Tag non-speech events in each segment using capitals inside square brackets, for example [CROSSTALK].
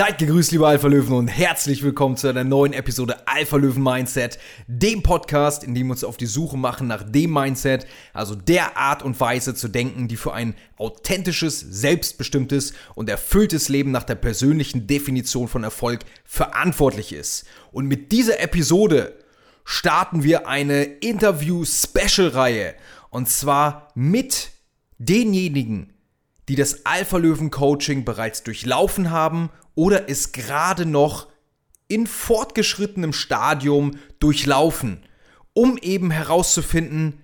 Seid gegrüßt, liebe Alpha Löwen, und herzlich willkommen zu einer neuen Episode Alpha Löwen Mindset, dem Podcast, in dem wir uns auf die Suche machen nach dem Mindset, also der Art und Weise zu denken, die für ein authentisches, selbstbestimmtes und erfülltes Leben nach der persönlichen Definition von Erfolg verantwortlich ist. Und mit dieser Episode starten wir eine Interview-Special-Reihe, und zwar mit denjenigen, die das Alpha Löwen Coaching bereits durchlaufen haben oder es gerade noch in fortgeschrittenem Stadium durchlaufen, um eben herauszufinden,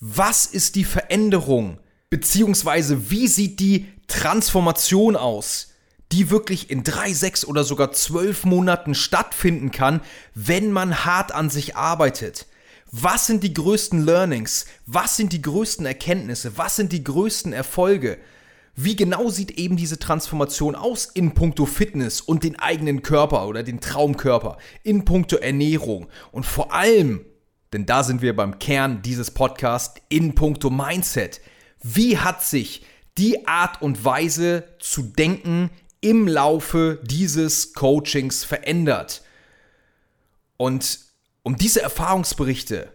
was ist die Veränderung, beziehungsweise wie sieht die Transformation aus, die wirklich in drei, sechs oder sogar zwölf Monaten stattfinden kann, wenn man hart an sich arbeitet. Was sind die größten Learnings? Was sind die größten Erkenntnisse? Was sind die größten Erfolge? Wie genau sieht eben diese Transformation aus in puncto Fitness und den eigenen Körper oder den Traumkörper, in puncto Ernährung und vor allem, denn da sind wir beim Kern dieses Podcasts, in puncto Mindset. Wie hat sich die Art und Weise zu denken im Laufe dieses Coachings verändert? Und um diese Erfahrungsberichte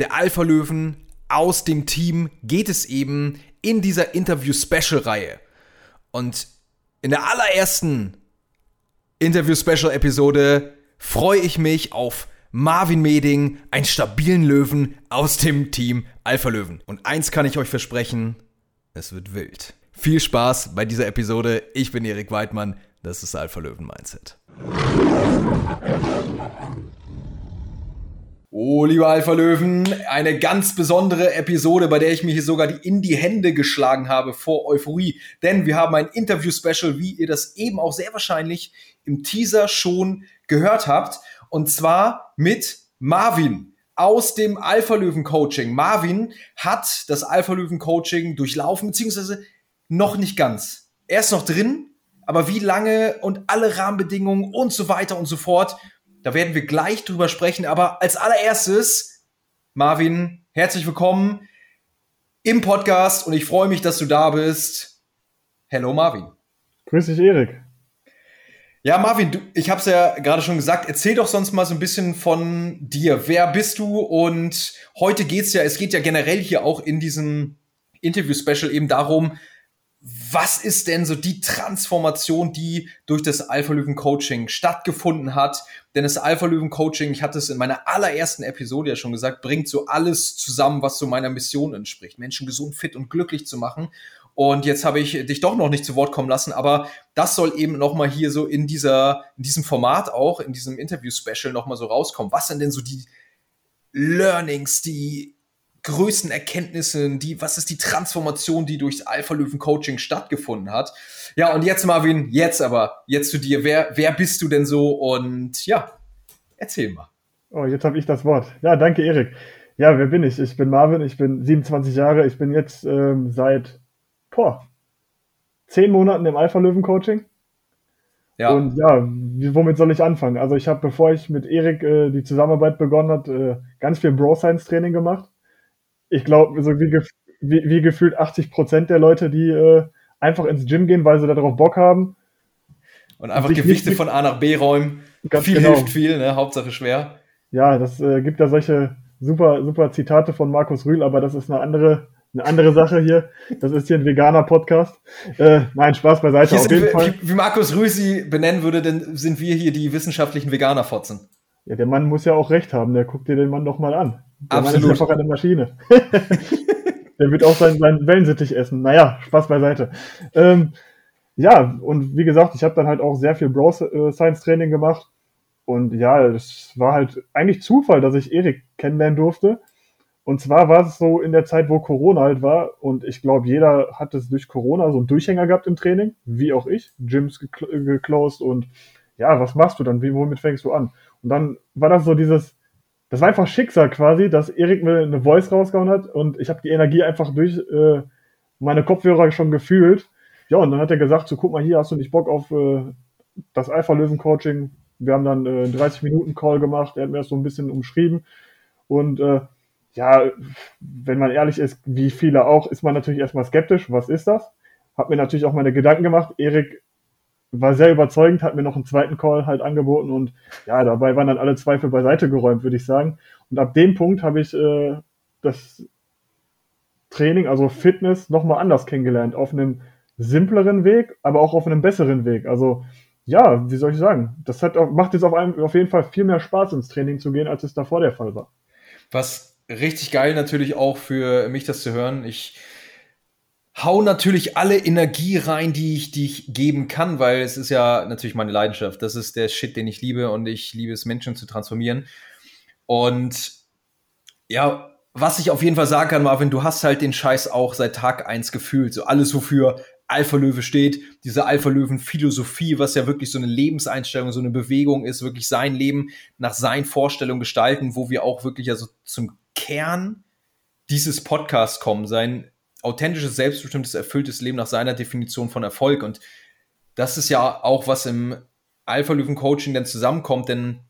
der Alpha-Löwen aus dem Team geht es eben in dieser Interview-Special-Reihe. Und in der allerersten Interview-Special-Episode freue ich mich auf Marvin Meding, einen stabilen Löwen aus dem Team Alpha Löwen. Und eins kann ich euch versprechen, es wird wild. Viel Spaß bei dieser Episode. Ich bin Erik Weidmann, das ist Alpha Löwen Mindset. Oh, liebe Alpha-Löwen, eine ganz besondere Episode, bei der ich mir hier sogar die in die Hände geschlagen habe vor Euphorie. Denn wir haben ein Interview-Special, wie ihr das eben auch sehr wahrscheinlich im Teaser schon gehört habt. Und zwar mit Marvin aus dem Alpha-Löwen-Coaching. Marvin hat das Alpha-Löwen-Coaching durchlaufen, beziehungsweise noch nicht ganz. Er ist noch drin, aber wie lange und alle Rahmenbedingungen und so weiter und so fort da werden wir gleich drüber sprechen. Aber als allererstes, Marvin, herzlich willkommen im Podcast und ich freue mich, dass du da bist. Hello, Marvin. Grüß dich, Erik. Ja, Marvin, du, ich habe es ja gerade schon gesagt. Erzähl doch sonst mal so ein bisschen von dir. Wer bist du? Und heute geht's ja, es geht ja generell hier auch in diesem Interview-Special eben darum, was ist denn so die Transformation, die durch das Alpha-Löwen-Coaching stattgefunden hat? Denn das Alpha-Löwen-Coaching, ich hatte es in meiner allerersten Episode ja schon gesagt, bringt so alles zusammen, was so meiner Mission entspricht. Menschen gesund, fit und glücklich zu machen. Und jetzt habe ich dich doch noch nicht zu Wort kommen lassen, aber das soll eben nochmal hier so in dieser, in diesem Format auch, in diesem Interview-Special nochmal so rauskommen. Was sind denn so die Learnings, die größten Erkenntnissen, die, was ist die Transformation, die durchs Alpha-Löwen-Coaching stattgefunden hat. Ja, und jetzt, Marvin, jetzt aber, jetzt zu dir. Wer, wer bist du denn so? Und ja, erzähl mal. Oh, jetzt habe ich das Wort. Ja, danke, Erik. Ja, wer bin ich? Ich bin Marvin, ich bin 27 Jahre, ich bin jetzt ähm, seit boah, zehn Monaten im Alpha-Löwen-Coaching. Ja. Und ja, womit soll ich anfangen? Also ich habe, bevor ich mit Erik äh, die Zusammenarbeit begonnen hat, äh, ganz viel Bro-Science-Training gemacht ich glaube, so wie, wie, wie, gefühlt 80 Prozent der Leute, die äh, einfach ins Gym gehen, weil sie darauf Bock haben. Und einfach Gewichte von A nach B räumen. Ganz viel genau. hilft viel, ne? Hauptsache schwer. Ja, das äh, gibt ja solche super, super Zitate von Markus Rühl, aber das ist eine andere, eine andere Sache hier. Das ist hier ein veganer Podcast. Äh, nein, Spaß beiseite, auf jeden wir, Fall. Wie, wie Markus Rühl sie benennen würde, denn sind wir hier die wissenschaftlichen Veganer-Fotzen. Ja, der Mann muss ja auch recht haben. Der guckt dir den Mann doch mal an. Der Absolut. Mann ist einfach eine Maschine. [LAUGHS] der wird auch seinen, seinen Wellensittich essen. Naja, Spaß beiseite. Ähm, ja, und wie gesagt, ich habe dann halt auch sehr viel Bro-Science-Training gemacht. Und ja, es war halt eigentlich Zufall, dass ich Erik kennenlernen durfte. Und zwar war es so in der Zeit, wo Corona halt war. Und ich glaube, jeder hat es durch Corona so einen Durchhänger gehabt im Training, wie auch ich. Gyms geclosed und ja, was machst du dann? Wie, womit fängst du an? Und dann war das so dieses, das war einfach Schicksal quasi, dass Erik mir eine Voice rausgehauen hat und ich habe die Energie einfach durch äh, meine Kopfhörer schon gefühlt. Ja, und dann hat er gesagt, so guck mal hier, hast du nicht Bock auf äh, das Alpha-Löwen-Coaching? Wir haben dann äh, 30 Minuten Call gemacht, er hat mir das so ein bisschen umschrieben und äh, ja, wenn man ehrlich ist, wie viele auch, ist man natürlich erstmal skeptisch, was ist das? Hab mir natürlich auch meine Gedanken gemacht. Erik war sehr überzeugend, hat mir noch einen zweiten Call halt angeboten und ja, dabei waren dann alle Zweifel beiseite geräumt, würde ich sagen. Und ab dem Punkt habe ich äh, das Training, also Fitness, nochmal anders kennengelernt. Auf einem simpleren Weg, aber auch auf einem besseren Weg. Also ja, wie soll ich sagen, das hat, macht jetzt auf, einem, auf jeden Fall viel mehr Spaß ins Training zu gehen, als es davor der Fall war. Was richtig geil natürlich auch für mich das zu hören. Ich hau natürlich alle Energie rein, die ich, die ich geben kann, weil es ist ja natürlich meine Leidenschaft. Das ist der Shit, den ich liebe und ich liebe es, Menschen zu transformieren. Und ja, was ich auf jeden Fall sagen kann, Marvin, du hast halt den Scheiß auch seit Tag eins gefühlt. So alles, wofür Alpha Löwe steht, diese Alpha Löwen Philosophie, was ja wirklich so eine Lebenseinstellung, so eine Bewegung ist, wirklich sein Leben nach seinen Vorstellungen gestalten, wo wir auch wirklich also zum Kern dieses Podcasts kommen, sein authentisches, selbstbestimmtes, erfülltes Leben nach seiner Definition von Erfolg. Und das ist ja auch, was im Alpha-Löwen-Coaching dann zusammenkommt, denn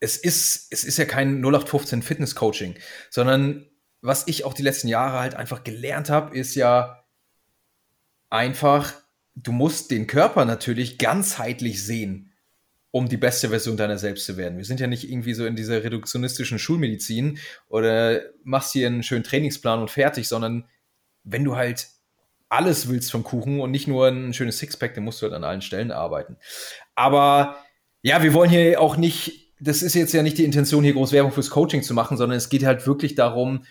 es ist, es ist ja kein 0815 Fitness-Coaching, sondern was ich auch die letzten Jahre halt einfach gelernt habe, ist ja einfach, du musst den Körper natürlich ganzheitlich sehen um die beste Version deiner selbst zu werden. Wir sind ja nicht irgendwie so in dieser reduktionistischen Schulmedizin oder machst hier einen schönen Trainingsplan und fertig, sondern wenn du halt alles willst vom Kuchen und nicht nur ein schönes Sixpack, dann musst du halt an allen Stellen arbeiten. Aber ja, wir wollen hier auch nicht, das ist jetzt ja nicht die Intention, hier groß Werbung fürs Coaching zu machen, sondern es geht halt wirklich darum,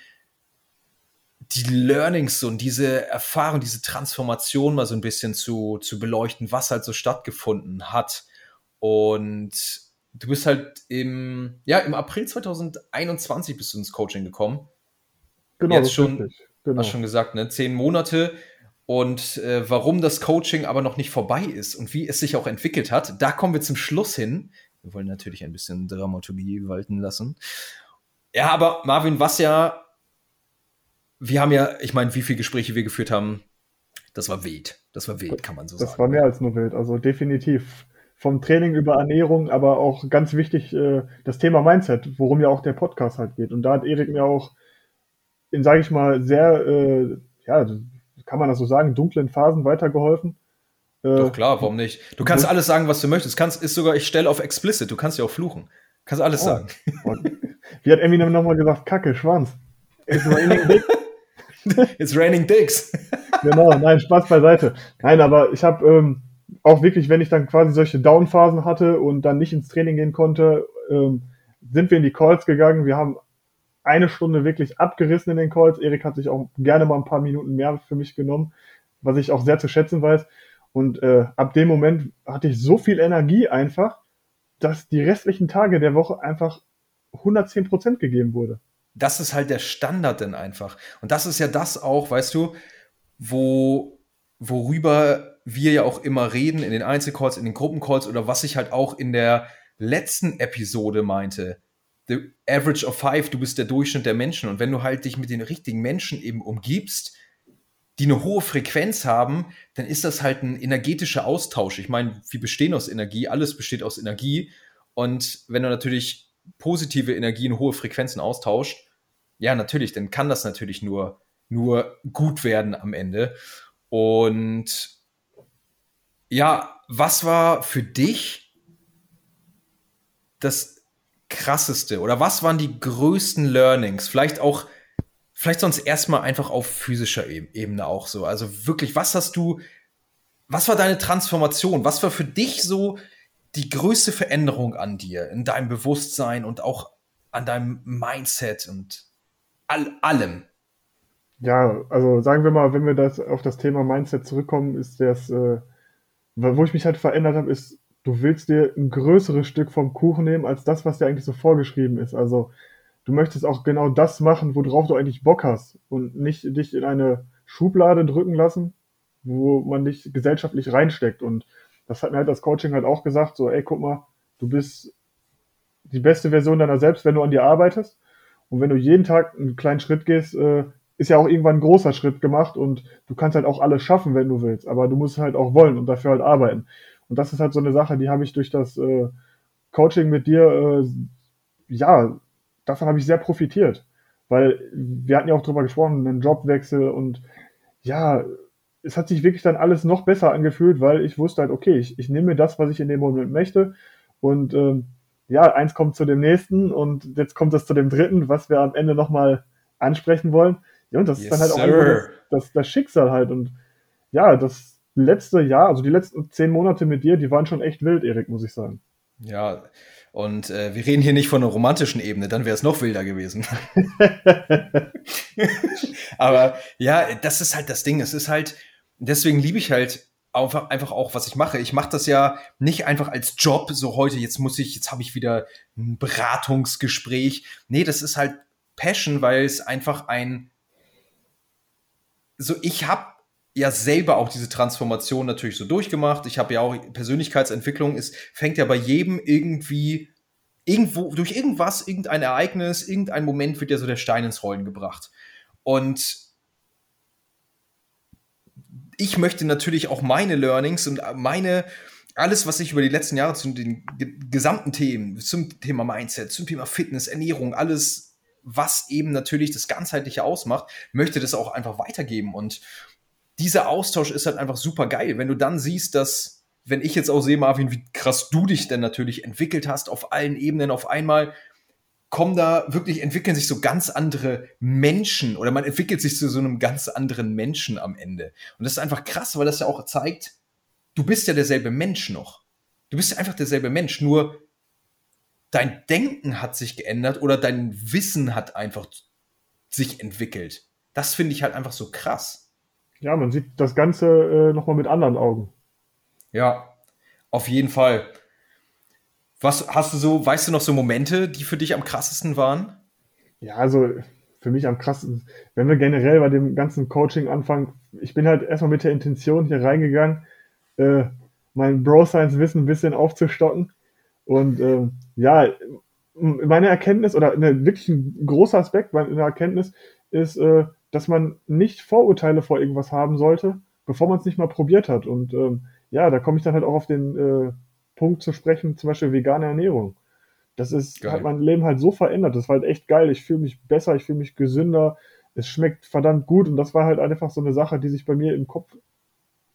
die Learnings und diese Erfahrung, diese Transformation mal so ein bisschen zu, zu beleuchten, was halt so stattgefunden hat und du bist halt im, ja, im April 2021 bist du ins Coaching gekommen. Genau, Jetzt schon, genau. hast schon gesagt, ne? Zehn Monate. Und äh, warum das Coaching aber noch nicht vorbei ist und wie es sich auch entwickelt hat, da kommen wir zum Schluss hin. Wir wollen natürlich ein bisschen Dramaturgie walten lassen. Ja, aber Marvin, was ja, wir haben ja, ich meine, wie viele Gespräche wir geführt haben, das war wild. Das war wild, kann man so das sagen. Das war mehr als nur wild, also definitiv vom Training über Ernährung, aber auch ganz wichtig äh, das Thema Mindset, worum ja auch der Podcast halt geht. Und da hat Erik mir auch in, sage ich mal, sehr, äh, ja, kann man das so sagen, dunklen Phasen weitergeholfen. Äh, Doch klar, warum nicht? Du kannst alles sagen, was du möchtest. Kannst, ist sogar, ich stelle auf explicit, du kannst ja auch fluchen. Kannst alles oh. sagen. Wie hat Eminem nochmal gesagt? Kacke, Schwanz. It's raining dicks. [LAUGHS] It's raining dicks. genau, nein, Spaß beiseite. Nein, aber ich habe ähm, auch wirklich, wenn ich dann quasi solche Downphasen hatte und dann nicht ins Training gehen konnte, ähm, sind wir in die Calls gegangen. Wir haben eine Stunde wirklich abgerissen in den Calls. Erik hat sich auch gerne mal ein paar Minuten mehr für mich genommen, was ich auch sehr zu schätzen weiß. Und äh, ab dem Moment hatte ich so viel Energie einfach, dass die restlichen Tage der Woche einfach 110 Prozent gegeben wurde. Das ist halt der Standard denn einfach. Und das ist ja das auch, weißt du, wo, worüber wir ja auch immer reden in den Einzelcalls, in den Gruppencalls oder was ich halt auch in der letzten Episode meinte. The average of five, du bist der Durchschnitt der Menschen. Und wenn du halt dich mit den richtigen Menschen eben umgibst, die eine hohe Frequenz haben, dann ist das halt ein energetischer Austausch. Ich meine, wir bestehen aus Energie, alles besteht aus Energie. Und wenn du natürlich positive Energien, hohe Frequenzen austauscht, ja, natürlich, dann kann das natürlich nur, nur gut werden am Ende. Und ja, was war für dich das krasseste oder was waren die größten Learnings? Vielleicht auch, vielleicht sonst erstmal einfach auf physischer Ebene auch so. Also wirklich, was hast du, was war deine Transformation? Was war für dich so die größte Veränderung an dir, in deinem Bewusstsein und auch an deinem Mindset und all, allem? Ja, also sagen wir mal, wenn wir das auf das Thema Mindset zurückkommen, ist das äh, wo ich mich halt verändert habe, ist, du willst dir ein größeres Stück vom Kuchen nehmen, als das, was dir eigentlich so vorgeschrieben ist. Also du möchtest auch genau das machen, worauf du eigentlich Bock hast und nicht dich in eine Schublade drücken lassen, wo man dich gesellschaftlich reinsteckt. Und das hat mir halt das Coaching halt auch gesagt, so, ey, guck mal, du bist die beste Version deiner selbst, wenn du an dir arbeitest. Und wenn du jeden Tag einen kleinen Schritt gehst, äh, ist ja auch irgendwann ein großer Schritt gemacht und du kannst halt auch alles schaffen, wenn du willst, aber du musst halt auch wollen und dafür halt arbeiten. Und das ist halt so eine Sache, die habe ich durch das äh, Coaching mit dir, äh, ja, davon habe ich sehr profitiert, weil wir hatten ja auch drüber gesprochen, einen Jobwechsel und ja, es hat sich wirklich dann alles noch besser angefühlt, weil ich wusste halt, okay, ich, ich nehme mir das, was ich in dem Moment möchte und ähm, ja, eins kommt zu dem nächsten und jetzt kommt es zu dem dritten, was wir am Ende nochmal ansprechen wollen. Ja, und das yes, ist dann halt auch das, das, das, Schicksal halt. Und ja, das letzte Jahr, also die letzten zehn Monate mit dir, die waren schon echt wild, Erik, muss ich sagen. Ja, und äh, wir reden hier nicht von einer romantischen Ebene, dann wäre es noch wilder gewesen. [LAUGHS] Aber ja, das ist halt das Ding. Es ist halt, deswegen liebe ich halt einfach, einfach auch, was ich mache. Ich mache das ja nicht einfach als Job, so heute, jetzt muss ich, jetzt habe ich wieder ein Beratungsgespräch. Nee, das ist halt Passion, weil es einfach ein, so ich habe ja selber auch diese Transformation natürlich so durchgemacht. Ich habe ja auch Persönlichkeitsentwicklung. Es fängt ja bei jedem irgendwie irgendwo durch irgendwas, irgendein Ereignis, irgendein Moment wird ja so der Stein ins Rollen gebracht. Und ich möchte natürlich auch meine Learnings und meine, alles, was ich über die letzten Jahre zu den gesamten Themen, zum Thema Mindset, zum Thema Fitness, Ernährung, alles, was eben natürlich das Ganzheitliche ausmacht, möchte das auch einfach weitergeben. Und dieser Austausch ist halt einfach super geil. Wenn du dann siehst, dass, wenn ich jetzt auch sehe, Marvin, wie krass du dich denn natürlich entwickelt hast auf allen Ebenen auf einmal, kommen da wirklich, entwickeln sich so ganz andere Menschen oder man entwickelt sich zu so einem ganz anderen Menschen am Ende. Und das ist einfach krass, weil das ja auch zeigt, du bist ja derselbe Mensch noch. Du bist ja einfach derselbe Mensch, nur dein Denken hat sich geändert oder dein Wissen hat einfach sich entwickelt. Das finde ich halt einfach so krass. Ja, man sieht das Ganze äh, nochmal mit anderen Augen. Ja, auf jeden Fall. Was hast du so, weißt du noch so Momente, die für dich am krassesten waren? Ja, also für mich am krassesten, wenn wir generell bei dem ganzen Coaching anfangen, ich bin halt erstmal mit der Intention hier reingegangen, äh, mein Bro-Science-Wissen ein bisschen aufzustocken. Und ähm, ja, meine Erkenntnis oder eine, wirklich ein großer Aspekt meiner Erkenntnis ist, äh, dass man nicht Vorurteile vor irgendwas haben sollte, bevor man es nicht mal probiert hat. Und ähm, ja, da komme ich dann halt auch auf den äh, Punkt zu sprechen, zum Beispiel vegane Ernährung. Das ist, geil. hat mein Leben halt so verändert. Das war halt echt geil. Ich fühle mich besser, ich fühle mich gesünder. Es schmeckt verdammt gut. Und das war halt einfach so eine Sache, die sich bei mir im Kopf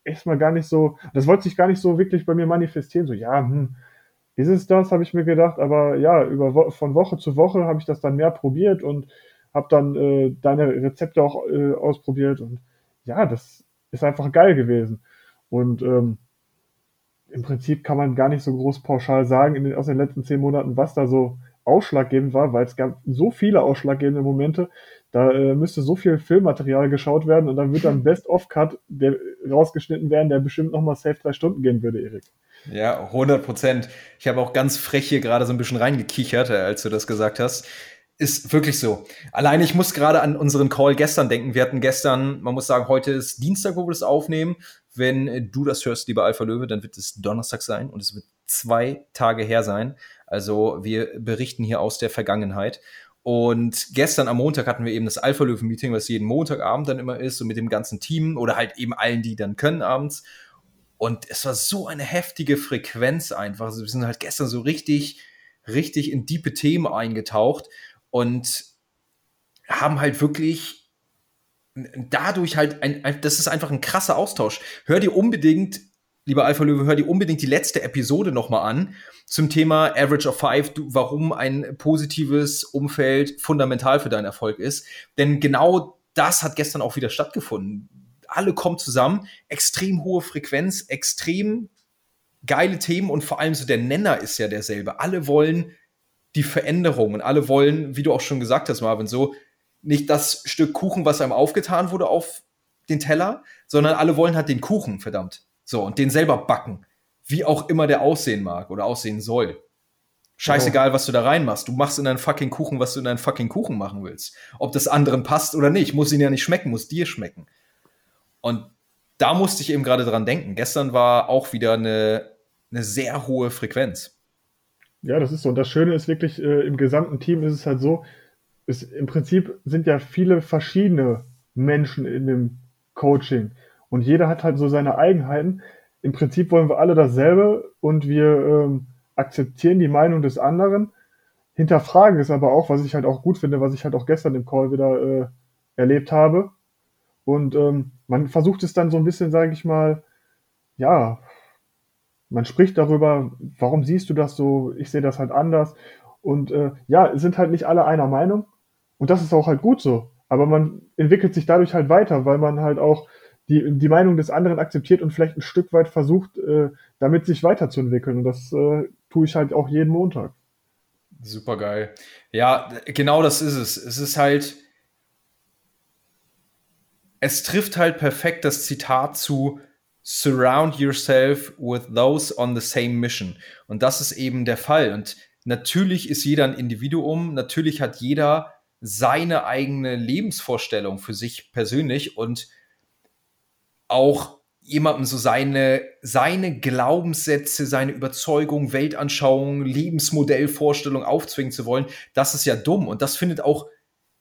erstmal gar nicht so, das wollte sich gar nicht so wirklich bei mir manifestieren. So, ja, hm, ist es das, habe ich mir gedacht. Aber ja, über, von Woche zu Woche habe ich das dann mehr probiert und habe dann äh, deine Rezepte auch äh, ausprobiert. Und ja, das ist einfach geil gewesen. Und ähm, im Prinzip kann man gar nicht so groß pauschal sagen in den, aus den letzten zehn Monaten, was da so ausschlaggebend war, weil es gab so viele ausschlaggebende Momente, da äh, müsste so viel Filmmaterial geschaut werden und dann wird dann [LAUGHS] Best-of-Cut rausgeschnitten werden, der bestimmt nochmal safe drei Stunden gehen würde, Erik. Ja, 100 Prozent. Ich habe auch ganz frech hier gerade so ein bisschen reingekichert, äh, als du das gesagt hast. Ist wirklich so. Allein ich muss gerade an unseren Call gestern denken. Wir hatten gestern, man muss sagen, heute ist Dienstag, wo wir das aufnehmen. Wenn du das hörst, lieber Alpha Löwe, dann wird es Donnerstag sein und es wird zwei Tage her sein. Also wir berichten hier aus der Vergangenheit. Und gestern am Montag hatten wir eben das Alpha Löwen Meeting, was jeden Montagabend dann immer ist, so mit dem ganzen Team oder halt eben allen, die dann können abends. Und es war so eine heftige Frequenz einfach. Also wir sind halt gestern so richtig, richtig in diepe Themen eingetaucht und haben halt wirklich dadurch halt, ein, ein, das ist einfach ein krasser Austausch. Hör dir unbedingt, lieber Alpha Löwe, hör dir unbedingt die letzte Episode nochmal an zum Thema Average of Five, du, warum ein positives Umfeld fundamental für deinen Erfolg ist. Denn genau das hat gestern auch wieder stattgefunden. Alle kommen zusammen, extrem hohe Frequenz, extrem geile Themen und vor allem so der Nenner ist ja derselbe. Alle wollen die Veränderung und alle wollen, wie du auch schon gesagt hast, Marvin, so nicht das Stück Kuchen, was einem aufgetan wurde, auf den Teller, sondern alle wollen halt den Kuchen, verdammt. So, und den selber backen. Wie auch immer der aussehen mag oder aussehen soll. Scheißegal, oh. was du da reinmachst. Du machst in deinen fucking Kuchen, was du in deinen fucking Kuchen machen willst. Ob das anderen passt oder nicht, muss ihn ja nicht schmecken, muss dir schmecken. Und da musste ich eben gerade dran denken. Gestern war auch wieder eine, eine sehr hohe Frequenz. Ja, das ist so. Und das Schöne ist wirklich, äh, im gesamten Team ist es halt so, es, im Prinzip sind ja viele verschiedene Menschen in dem Coaching. Und jeder hat halt so seine Eigenheiten. Im Prinzip wollen wir alle dasselbe und wir ähm, akzeptieren die Meinung des anderen, hinterfragen es aber auch, was ich halt auch gut finde, was ich halt auch gestern im Call wieder äh, erlebt habe. Und ähm, man versucht es dann so ein bisschen, sage ich mal, ja, man spricht darüber, warum siehst du das so, ich sehe das halt anders. Und äh, ja, sind halt nicht alle einer Meinung. Und das ist auch halt gut so. Aber man entwickelt sich dadurch halt weiter, weil man halt auch die, die Meinung des anderen akzeptiert und vielleicht ein Stück weit versucht, äh, damit sich weiterzuentwickeln. Und das äh, tue ich halt auch jeden Montag. Super geil. Ja, genau das ist es. Es ist halt, es trifft halt perfekt das Zitat zu Surround yourself with those on the same mission. Und das ist eben der Fall. Und natürlich ist jeder ein Individuum, natürlich hat jeder seine eigene Lebensvorstellung für sich persönlich und auch jemandem so seine, seine Glaubenssätze, seine Überzeugung, Weltanschauung, Lebensmodellvorstellung aufzwingen zu wollen, das ist ja dumm. Und das findet auch,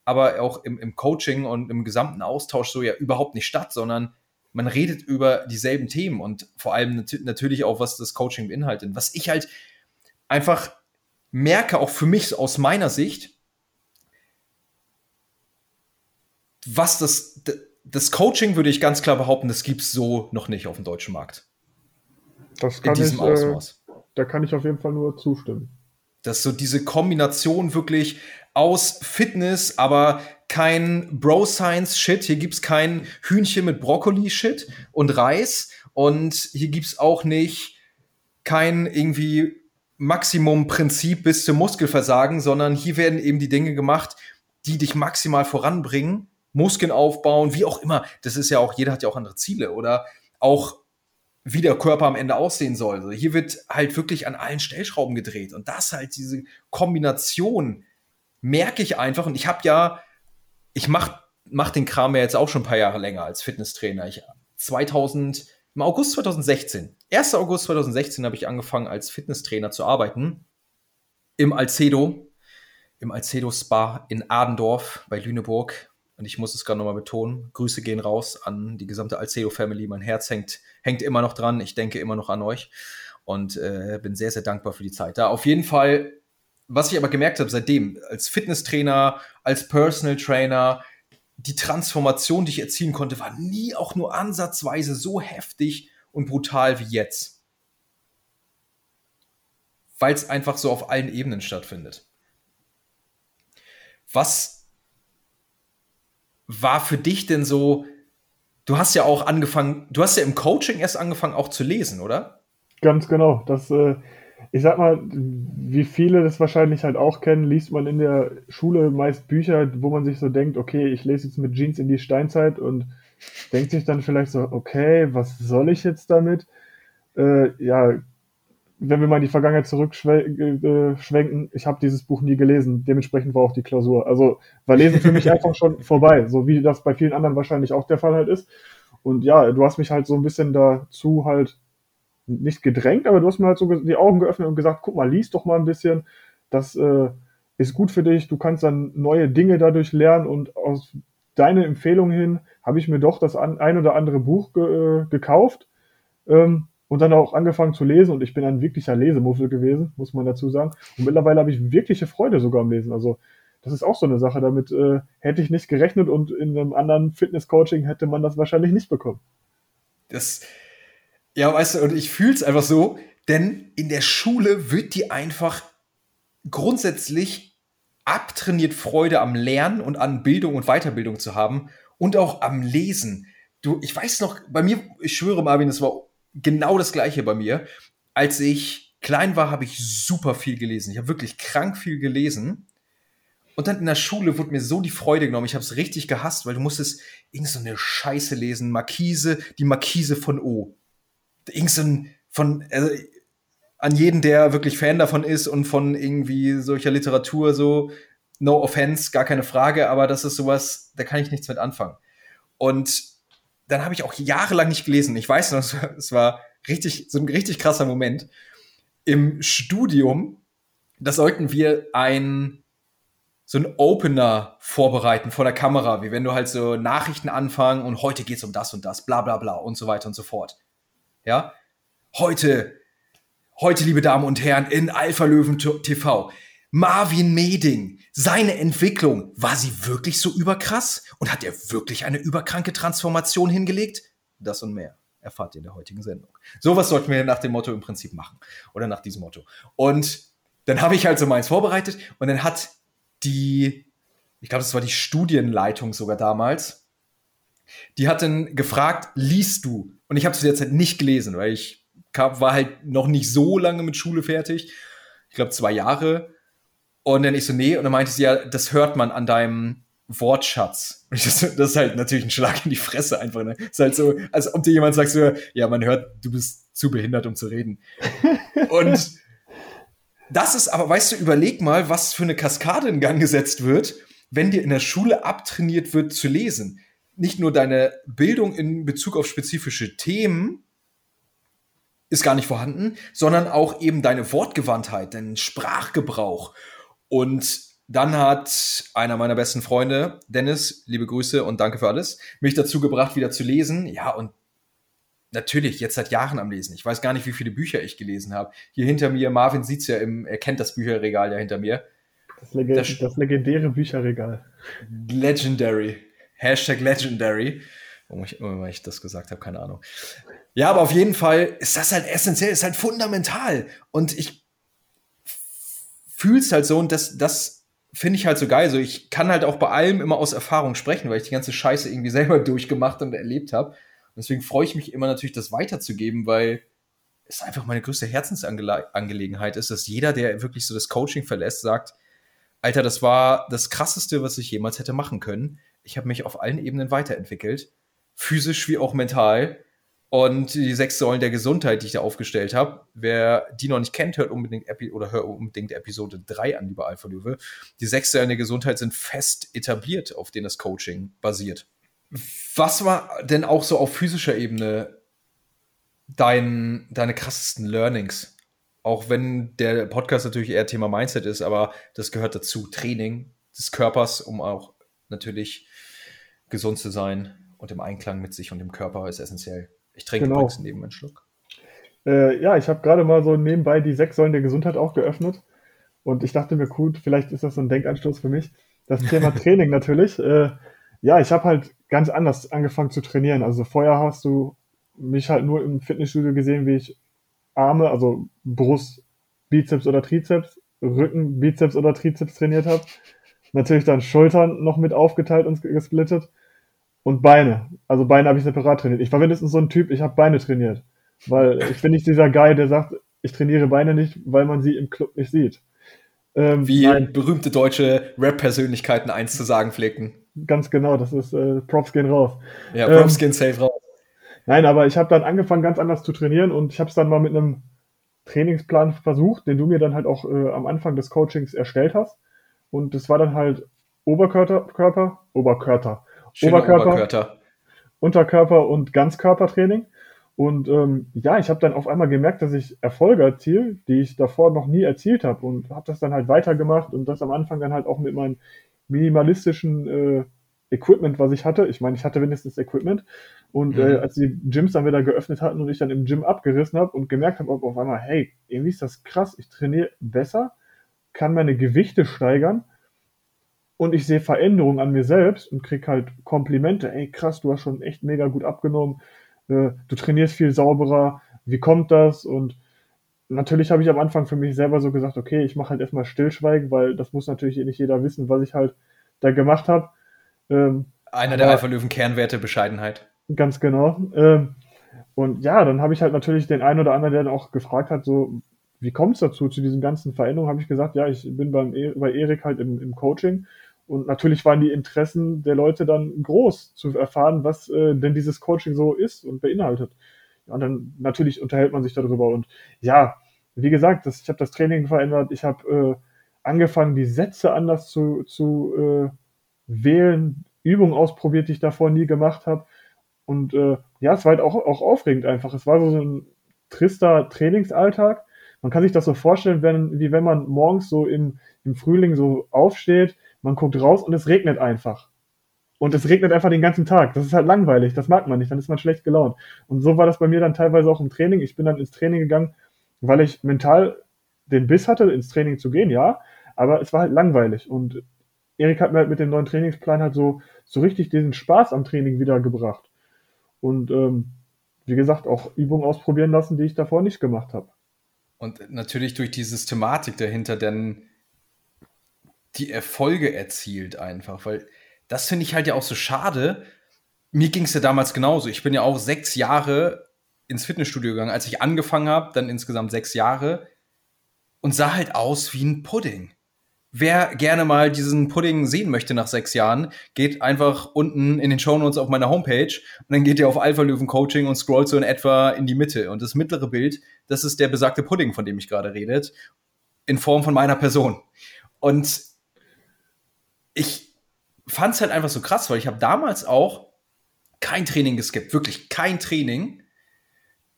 aber auch im, im Coaching und im gesamten Austausch so ja überhaupt nicht statt, sondern man redet über dieselben Themen und vor allem nat natürlich auch, was das Coaching beinhaltet. Was ich halt einfach merke, auch für mich aus meiner Sicht, was das, das Coaching würde ich ganz klar behaupten, das gibt es so noch nicht auf dem deutschen Markt. Das kann In diesem ich, äh, Ausmaß. Äh, da kann ich auf jeden Fall nur zustimmen. Dass so diese Kombination wirklich aus Fitness, aber kein Bro-Science-Shit. Hier gibt es kein Hühnchen mit Brokkoli-Shit und Reis. Und hier gibt es auch nicht kein irgendwie Maximum-Prinzip bis zum Muskelversagen, sondern hier werden eben die Dinge gemacht, die dich maximal voranbringen Muskeln aufbauen, wie auch immer. Das ist ja auch, jeder hat ja auch andere Ziele oder auch wie der Körper am Ende aussehen soll. Also hier wird halt wirklich an allen Stellschrauben gedreht und das halt diese Kombination merke ich einfach und ich habe ja, ich mach, mach den Kram ja jetzt auch schon ein paar Jahre länger als Fitnesstrainer. Ich 2000 im August 2016, 1. August 2016 habe ich angefangen als Fitnesstrainer zu arbeiten im Alcedo, im Alcedo Spa in Adendorf bei Lüneburg und ich muss es gerade nochmal betonen, Grüße gehen raus an die gesamte Alceo-Family. Mein Herz hängt, hängt immer noch dran. Ich denke immer noch an euch und äh, bin sehr, sehr dankbar für die Zeit da. Auf jeden Fall, was ich aber gemerkt habe seitdem, als Fitnesstrainer, als Personal Trainer, die Transformation, die ich erzielen konnte, war nie auch nur ansatzweise so heftig und brutal wie jetzt. Weil es einfach so auf allen Ebenen stattfindet. Was war für dich denn so, du hast ja auch angefangen, du hast ja im Coaching erst angefangen auch zu lesen, oder? Ganz genau. Das, äh, ich sag mal, wie viele das wahrscheinlich halt auch kennen, liest man in der Schule meist Bücher, wo man sich so denkt, okay, ich lese jetzt mit Jeans in die Steinzeit und denkt sich dann vielleicht so, okay, was soll ich jetzt damit? Äh, ja, wenn wir mal in die Vergangenheit zurückschwenken, ich habe dieses Buch nie gelesen, dementsprechend war auch die Klausur. Also war Lesen für mich einfach schon [LAUGHS] vorbei, so wie das bei vielen anderen wahrscheinlich auch der Fall halt ist. Und ja, du hast mich halt so ein bisschen dazu halt nicht gedrängt, aber du hast mir halt so die Augen geöffnet und gesagt, guck mal, lies doch mal ein bisschen, das äh, ist gut für dich, du kannst dann neue Dinge dadurch lernen und aus deiner Empfehlung hin habe ich mir doch das ein oder andere Buch ge äh, gekauft. Ähm, und dann auch angefangen zu lesen und ich bin ein wirklicher Lesemuffel gewesen, muss man dazu sagen. Und mittlerweile habe ich wirkliche Freude sogar am Lesen. Also das ist auch so eine Sache, damit äh, hätte ich nicht gerechnet und in einem anderen Fitness-Coaching hätte man das wahrscheinlich nicht bekommen. Das, ja, weißt du, und ich fühle es einfach so, denn in der Schule wird die einfach grundsätzlich abtrainiert, Freude am Lernen und an Bildung und Weiterbildung zu haben und auch am Lesen. Du, ich weiß noch, bei mir, ich schwöre, Marvin, das war genau das gleiche bei mir. Als ich klein war, habe ich super viel gelesen. Ich habe wirklich krank viel gelesen. Und dann in der Schule wurde mir so die Freude genommen. Ich habe es richtig gehasst, weil du musstest irgend so eine Scheiße lesen. Markise, die Markise von O. Irgend so ein, von, also, an jeden, der wirklich Fan davon ist und von irgendwie solcher Literatur so, no offense, gar keine Frage, aber das ist sowas, da kann ich nichts mit anfangen. Und dann habe ich auch jahrelang nicht gelesen. Ich weiß noch, [LAUGHS] es war richtig, so ein richtig krasser Moment. Im Studium, da sollten wir ein, so ein Opener vorbereiten vor der Kamera, wie wenn du halt so Nachrichten anfangen und heute geht's um das und das, bla bla bla und so weiter und so fort. Ja? Heute, heute, liebe Damen und Herren, in Alpha Löwen TV. Marvin Meding, seine Entwicklung, war sie wirklich so überkrass? Und hat er wirklich eine überkranke Transformation hingelegt? Das und mehr erfahrt ihr in der heutigen Sendung. Sowas sollten wir nach dem Motto im Prinzip machen. Oder nach diesem Motto. Und dann habe ich halt so meins vorbereitet und dann hat die, ich glaube, das war die Studienleitung sogar damals, die hat dann gefragt, liest du? Und ich habe zu der Zeit nicht gelesen, weil ich war halt noch nicht so lange mit Schule fertig. Ich glaube, zwei Jahre. Und dann ich so, nee, und dann meinte sie, ja, das hört man an deinem Wortschatz. [LAUGHS] Das, das, ist halt natürlich ein Schlag in die Fresse einfach. Ne? Das ist halt so, als ob dir jemand sagt, so, ja, man hört, du bist zu behindert, um zu reden. [LAUGHS] und das ist aber, weißt du, überleg mal, was für eine Kaskade in Gang gesetzt wird, wenn dir in der Schule abtrainiert wird zu lesen. Nicht nur deine Bildung in Bezug auf spezifische Themen ist gar nicht vorhanden, sondern auch eben deine Wortgewandtheit, dein Sprachgebrauch. Und dann hat einer meiner besten Freunde, Dennis, liebe Grüße und danke für alles, mich dazu gebracht, wieder zu lesen. Ja, und natürlich jetzt seit Jahren am Lesen. Ich weiß gar nicht, wie viele Bücher ich gelesen habe. Hier hinter mir, Marvin sieht's ja im, er kennt das Bücherregal ja hinter mir. Das, Lege das, das legendäre Bücherregal. Legendary. Hashtag Legendary. Warum ich, warum ich das gesagt habe, keine Ahnung. Ja, aber auf jeden Fall ist das halt essentiell, ist halt fundamental. Und ich fühlst halt so und das, das finde ich halt so geil. So, ich kann halt auch bei allem immer aus Erfahrung sprechen, weil ich die ganze Scheiße irgendwie [LAUGHS] selber durchgemacht und erlebt habe. Deswegen freue ich mich immer natürlich, das weiterzugeben, weil es einfach meine größte Herzensangelegenheit ist, dass jeder, der wirklich so das Coaching verlässt, sagt, Alter, das war das krasseste, was ich jemals hätte machen können. Ich habe mich auf allen Ebenen weiterentwickelt, physisch wie auch mental. Und die sechs Säulen der Gesundheit, die ich da aufgestellt habe, wer die noch nicht kennt, hört unbedingt Epi oder hört unbedingt Episode 3 an, lieber Alpha Löwe. Die sechs Säulen der Gesundheit sind fest etabliert, auf denen das Coaching basiert. Was war denn auch so auf physischer Ebene dein, deine krassesten Learnings? Auch wenn der Podcast natürlich eher Thema Mindset ist, aber das gehört dazu. Training des Körpers, um auch natürlich gesund zu sein und im Einklang mit sich und dem Körper ist essentiell. Ich trinke genau. übrigens neben einen Schluck. Äh, ja, ich habe gerade mal so nebenbei die sechs Säulen der Gesundheit auch geöffnet. Und ich dachte mir, gut, vielleicht ist das so ein Denkanstoß für mich. Das Thema [LAUGHS] Training natürlich. Äh, ja, ich habe halt ganz anders angefangen zu trainieren. Also vorher hast du mich halt nur im Fitnessstudio gesehen, wie ich Arme, also Brust, Bizeps oder Trizeps, Rücken, Bizeps oder Trizeps trainiert habe. Natürlich dann Schultern noch mit aufgeteilt und gesplittet und Beine. Also Beine habe ich separat trainiert. Ich war mindestens so ein Typ, ich habe Beine trainiert. Weil ich bin nicht dieser Guy, der sagt, ich trainiere Beine nicht, weil man sie im Club nicht sieht. Ähm, Wie nein. berühmte deutsche Rap-Persönlichkeiten eins zu sagen pflegten. Ganz genau, das ist äh, Props gehen raus. Ja, Props ähm, gehen safe raus. Nein, aber ich habe dann angefangen, ganz anders zu trainieren und ich habe es dann mal mit einem Trainingsplan versucht, den du mir dann halt auch äh, am Anfang des Coachings erstellt hast. Und das war dann halt Oberkörper, Körper, Oberkörper, Oberkörper, Oberkörper, Unterkörper und Ganzkörpertraining. Und ähm, ja, ich habe dann auf einmal gemerkt, dass ich Erfolge erziele, die ich davor noch nie erzielt habe und habe das dann halt weitergemacht und das am Anfang dann halt auch mit meinem minimalistischen äh, Equipment, was ich hatte. Ich meine, ich hatte wenigstens Equipment. Und äh, mhm. äh, als die Gyms dann wieder geöffnet hatten und ich dann im Gym abgerissen habe und gemerkt habe auf einmal, hey, irgendwie ist das krass, ich trainiere besser, kann meine Gewichte steigern und ich sehe Veränderungen an mir selbst und krieg halt Komplimente. Ey, krass, du hast schon echt mega gut abgenommen. Äh, du trainierst viel sauberer. Wie kommt das? Und natürlich habe ich am Anfang für mich selber so gesagt, okay, ich mache halt erstmal Stillschweigen, weil das muss natürlich nicht jeder wissen, was ich halt da gemacht habe. Ähm, Einer der Alpha-Löwen-Kernwerte, Bescheidenheit. Ganz genau. Ähm, und ja, dann habe ich halt natürlich den einen oder anderen, der dann auch gefragt hat, so, wie kommt es dazu, zu diesen ganzen Veränderungen, habe ich gesagt, ja, ich bin beim e bei Erik halt im, im Coaching und natürlich waren die Interessen der Leute dann groß zu erfahren, was äh, denn dieses Coaching so ist und beinhaltet. Ja, und dann natürlich unterhält man sich darüber. Und ja, wie gesagt, das, ich habe das Training verändert, ich habe äh, angefangen, die Sätze anders zu, zu äh, wählen, Übungen ausprobiert, die ich davor nie gemacht habe. Und äh, ja, es war halt auch, auch aufregend einfach. Es war so ein trister Trainingsalltag. Man kann sich das so vorstellen, wenn, wie wenn man morgens so im, im Frühling so aufsteht, man guckt raus und es regnet einfach. Und es regnet einfach den ganzen Tag. Das ist halt langweilig, das mag man nicht, dann ist man schlecht gelaunt. Und so war das bei mir dann teilweise auch im Training. Ich bin dann ins Training gegangen, weil ich mental den Biss hatte, ins Training zu gehen, ja. aber es war halt langweilig und Erik hat mir halt mit dem neuen Trainingsplan halt so, so richtig diesen Spaß am Training wiedergebracht. Und ähm, wie gesagt, auch Übungen ausprobieren lassen, die ich davor nicht gemacht habe. Und natürlich durch die Systematik dahinter dann die Erfolge erzielt einfach, weil das finde ich halt ja auch so schade. Mir ging es ja damals genauso. Ich bin ja auch sechs Jahre ins Fitnessstudio gegangen, als ich angefangen habe, dann insgesamt sechs Jahre und sah halt aus wie ein Pudding. Wer gerne mal diesen Pudding sehen möchte nach sechs Jahren, geht einfach unten in den Shownotes auf meiner Homepage und dann geht ihr auf Alpha Löwen Coaching und scrollt so in etwa in die Mitte. Und das mittlere Bild, das ist der besagte Pudding, von dem ich gerade redet, in Form von meiner Person. Und ich fand es halt einfach so krass, weil ich habe damals auch kein Training geskippt, wirklich kein Training.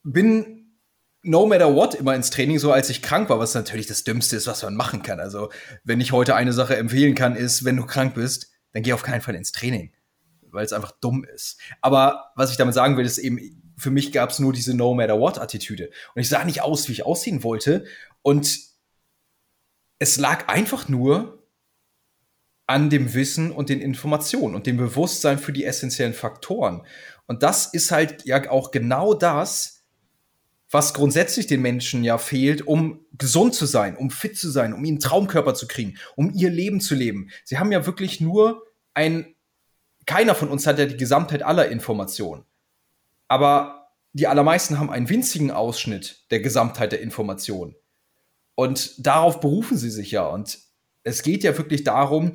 Bin no matter what immer ins Training, so als ich krank war, was natürlich das Dümmste ist, was man machen kann. Also, wenn ich heute eine Sache empfehlen kann, ist, wenn du krank bist, dann geh auf keinen Fall ins Training, weil es einfach dumm ist. Aber was ich damit sagen will, ist eben, für mich gab es nur diese No matter what Attitüde. Und ich sah nicht aus, wie ich aussehen wollte. Und es lag einfach nur an dem Wissen und den Informationen und dem Bewusstsein für die essentiellen Faktoren. Und das ist halt ja auch genau das, was grundsätzlich den Menschen ja fehlt, um gesund zu sein, um fit zu sein, um ihren Traumkörper zu kriegen, um ihr Leben zu leben. Sie haben ja wirklich nur ein, keiner von uns hat ja die Gesamtheit aller Informationen. Aber die allermeisten haben einen winzigen Ausschnitt der Gesamtheit der Informationen. Und darauf berufen sie sich ja. Und es geht ja wirklich darum,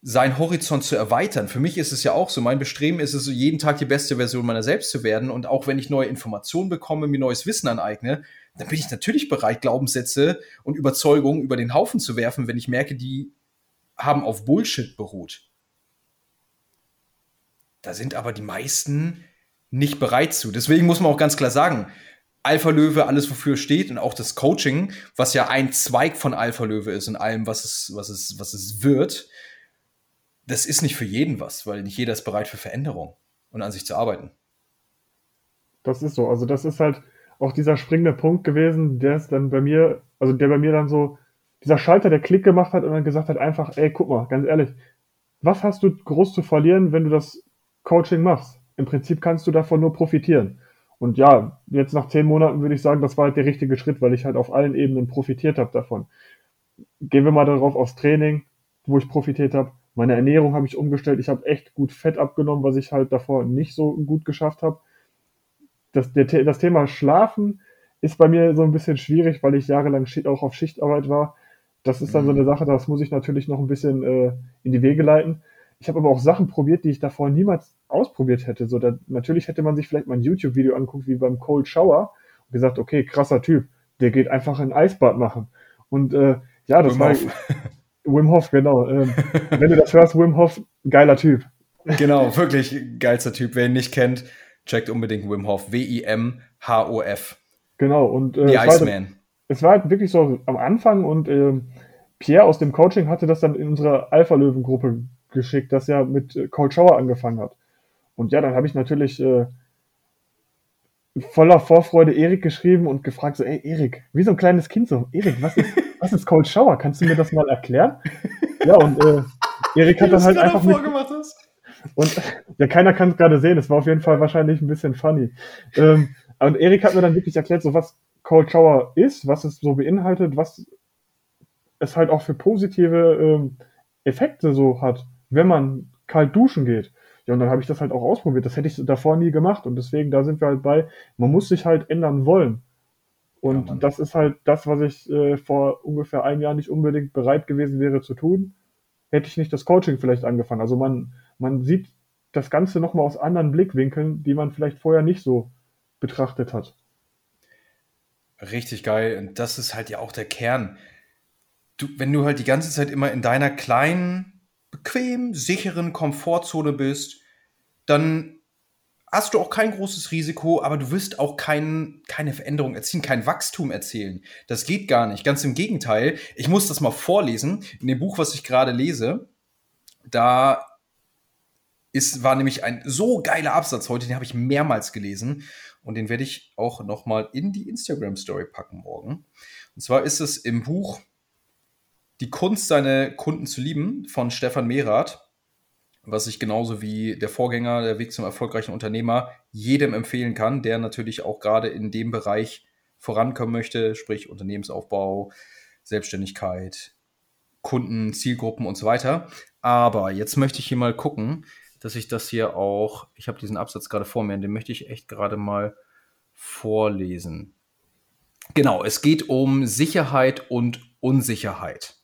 seinen Horizont zu erweitern. Für mich ist es ja auch so, mein Bestreben ist es, jeden Tag die beste Version meiner selbst zu werden. Und auch wenn ich neue Informationen bekomme, mir neues Wissen aneigne, dann bin ich natürlich bereit, Glaubenssätze und Überzeugungen über den Haufen zu werfen, wenn ich merke, die haben auf Bullshit beruht. Da sind aber die meisten nicht bereit zu. Deswegen muss man auch ganz klar sagen, Alpha Löwe, alles wofür steht und auch das Coaching, was ja ein Zweig von Alpha Löwe ist in allem, was es, was es, was es wird, das ist nicht für jeden was, weil nicht jeder ist bereit für Veränderung und an sich zu arbeiten. Das ist so. Also das ist halt auch dieser springende Punkt gewesen, der ist dann bei mir, also der bei mir dann so, dieser Schalter, der Klick gemacht hat und dann gesagt hat einfach, ey, guck mal, ganz ehrlich, was hast du groß zu verlieren, wenn du das Coaching machst? Im Prinzip kannst du davon nur profitieren. Und ja, jetzt nach zehn Monaten würde ich sagen, das war halt der richtige Schritt, weil ich halt auf allen Ebenen profitiert habe davon. Gehen wir mal darauf aufs Training, wo ich profitiert habe. Meine Ernährung habe ich umgestellt. Ich habe echt gut Fett abgenommen, was ich halt davor nicht so gut geschafft habe. Das, der, das Thema Schlafen ist bei mir so ein bisschen schwierig, weil ich jahrelang auch auf Schichtarbeit war. Das ist dann so eine mhm. Sache, das muss ich natürlich noch ein bisschen äh, in die Wege leiten. Ich habe aber auch Sachen probiert, die ich davor niemals ausprobiert hätte. So, da, natürlich hätte man sich vielleicht mal ein YouTube-Video anguckt, wie beim Cold Shower, und gesagt, okay, krasser Typ, der geht einfach ein Eisbad machen. Und äh, ja, das war, [LAUGHS] Wim Hof, genau. Ähm, wenn du das hörst, Wim Hof, geiler Typ. Genau, wirklich geilster Typ. Wer ihn nicht kennt, checkt unbedingt Wim Hof. W-I-M-H-O-F. Genau, und äh, Die Iceman. Es war halt wirklich so am Anfang und äh, Pierre aus dem Coaching hatte das dann in unsere Alpha-Löwen-Gruppe geschickt, das ja mit äh, Cold Shower angefangen hat. Und ja, dann habe ich natürlich äh, voller Vorfreude Erik geschrieben und gefragt so, ey Erik, wie so ein kleines Kind so, Erik, was ist, [LAUGHS] was ist Cold Shower? Kannst du mir das mal erklären? Ja, und äh, Erik hat dann halt einfach mit, und ja, keiner kann es gerade sehen, es war auf jeden Fall wahrscheinlich ein bisschen funny. Ähm, und Erik hat mir dann wirklich erklärt, so was Cold Shower ist, was es so beinhaltet, was es halt auch für positive ähm, Effekte so hat, wenn man kalt duschen geht. Ja, und dann habe ich das halt auch ausprobiert. Das hätte ich davor nie gemacht. Und deswegen, da sind wir halt bei, man muss sich halt ändern wollen. Und ja, das ist halt das, was ich äh, vor ungefähr einem Jahr nicht unbedingt bereit gewesen wäre zu tun, hätte ich nicht das Coaching vielleicht angefangen. Also man, man sieht das Ganze nochmal aus anderen Blickwinkeln, die man vielleicht vorher nicht so betrachtet hat. Richtig geil. Und das ist halt ja auch der Kern. Du, wenn du halt die ganze Zeit immer in deiner kleinen bequem, sicheren Komfortzone bist, dann hast du auch kein großes Risiko, aber du wirst auch kein, keine Veränderung erzielen, kein Wachstum erzielen. Das geht gar nicht. Ganz im Gegenteil. Ich muss das mal vorlesen. In dem Buch, was ich gerade lese, da ist, war nämlich ein so geiler Absatz heute, den habe ich mehrmals gelesen und den werde ich auch noch mal in die Instagram Story packen morgen. Und zwar ist es im Buch Die Kunst, seine Kunden zu lieben von Stefan Mehrath, was ich genauso wie der Vorgänger, der Weg zum erfolgreichen Unternehmer, jedem empfehlen kann, der natürlich auch gerade in dem Bereich vorankommen möchte, sprich Unternehmensaufbau, Selbstständigkeit, Kunden, Zielgruppen und so weiter. Aber jetzt möchte ich hier mal gucken, dass ich das hier auch, ich habe diesen Absatz gerade vor mir, den möchte ich echt gerade mal vorlesen. Genau, es geht um Sicherheit und Unsicherheit.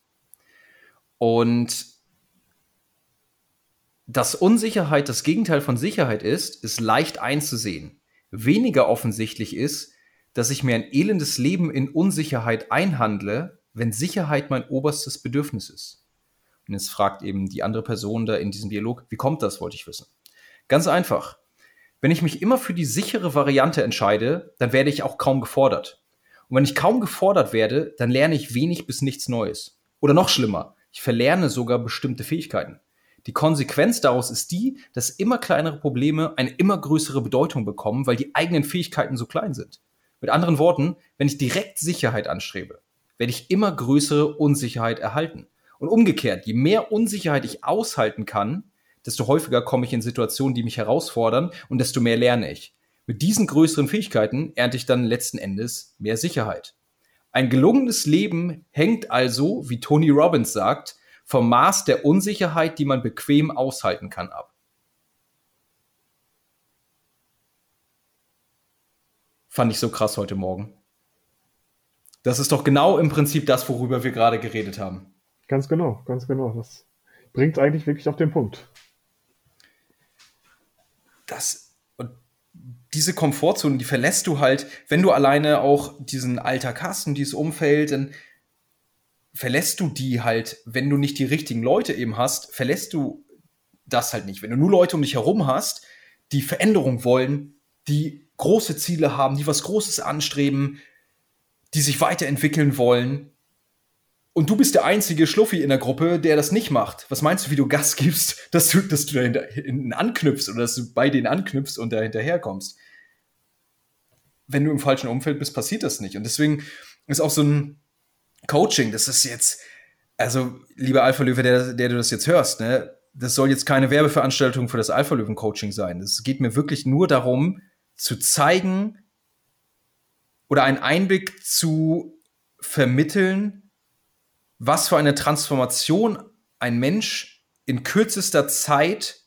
Und dass Unsicherheit das Gegenteil von Sicherheit ist, ist leicht einzusehen. Weniger offensichtlich ist, dass ich mir ein elendes Leben in Unsicherheit einhandle, wenn Sicherheit mein oberstes Bedürfnis ist. Und jetzt fragt eben die andere Person da in diesem Dialog, wie kommt das, wollte ich wissen. Ganz einfach. Wenn ich mich immer für die sichere Variante entscheide, dann werde ich auch kaum gefordert. Und wenn ich kaum gefordert werde, dann lerne ich wenig bis nichts Neues. Oder noch schlimmer, ich verlerne sogar bestimmte Fähigkeiten. Die Konsequenz daraus ist die, dass immer kleinere Probleme eine immer größere Bedeutung bekommen, weil die eigenen Fähigkeiten so klein sind. Mit anderen Worten, wenn ich direkt Sicherheit anstrebe, werde ich immer größere Unsicherheit erhalten. Und umgekehrt, je mehr Unsicherheit ich aushalten kann, desto häufiger komme ich in Situationen, die mich herausfordern und desto mehr lerne ich. Mit diesen größeren Fähigkeiten ernte ich dann letzten Endes mehr Sicherheit. Ein gelungenes Leben hängt also, wie Tony Robbins sagt, vom Maß der Unsicherheit, die man bequem aushalten kann, ab. Fand ich so krass heute Morgen. Das ist doch genau im Prinzip das, worüber wir gerade geredet haben. Ganz genau, ganz genau. Das bringt eigentlich wirklich auf den Punkt. Das diese Komfortzone, die verlässt du halt, wenn du alleine auch diesen Alltag hast und dieses Umfeld, dann verlässt du die halt, wenn du nicht die richtigen Leute eben hast, verlässt du das halt nicht. Wenn du nur Leute um dich herum hast, die Veränderung wollen, die große Ziele haben, die was Großes anstreben, die sich weiterentwickeln wollen, und du bist der einzige Schluffi in der Gruppe, der das nicht macht. Was meinst du, wie du Gas gibst, [LAUGHS] dass du, dass du da hinten anknüpfst oder dass du bei denen anknüpfst und da hinterherkommst? Wenn du im falschen Umfeld bist, passiert das nicht. Und deswegen ist auch so ein, Coaching, das ist jetzt, also lieber Alpha-Löwe, der, der du das jetzt hörst, ne, das soll jetzt keine Werbeveranstaltung für das Alpha-Löwen-Coaching sein. Es geht mir wirklich nur darum, zu zeigen oder einen Einblick zu vermitteln, was für eine Transformation ein Mensch in kürzester Zeit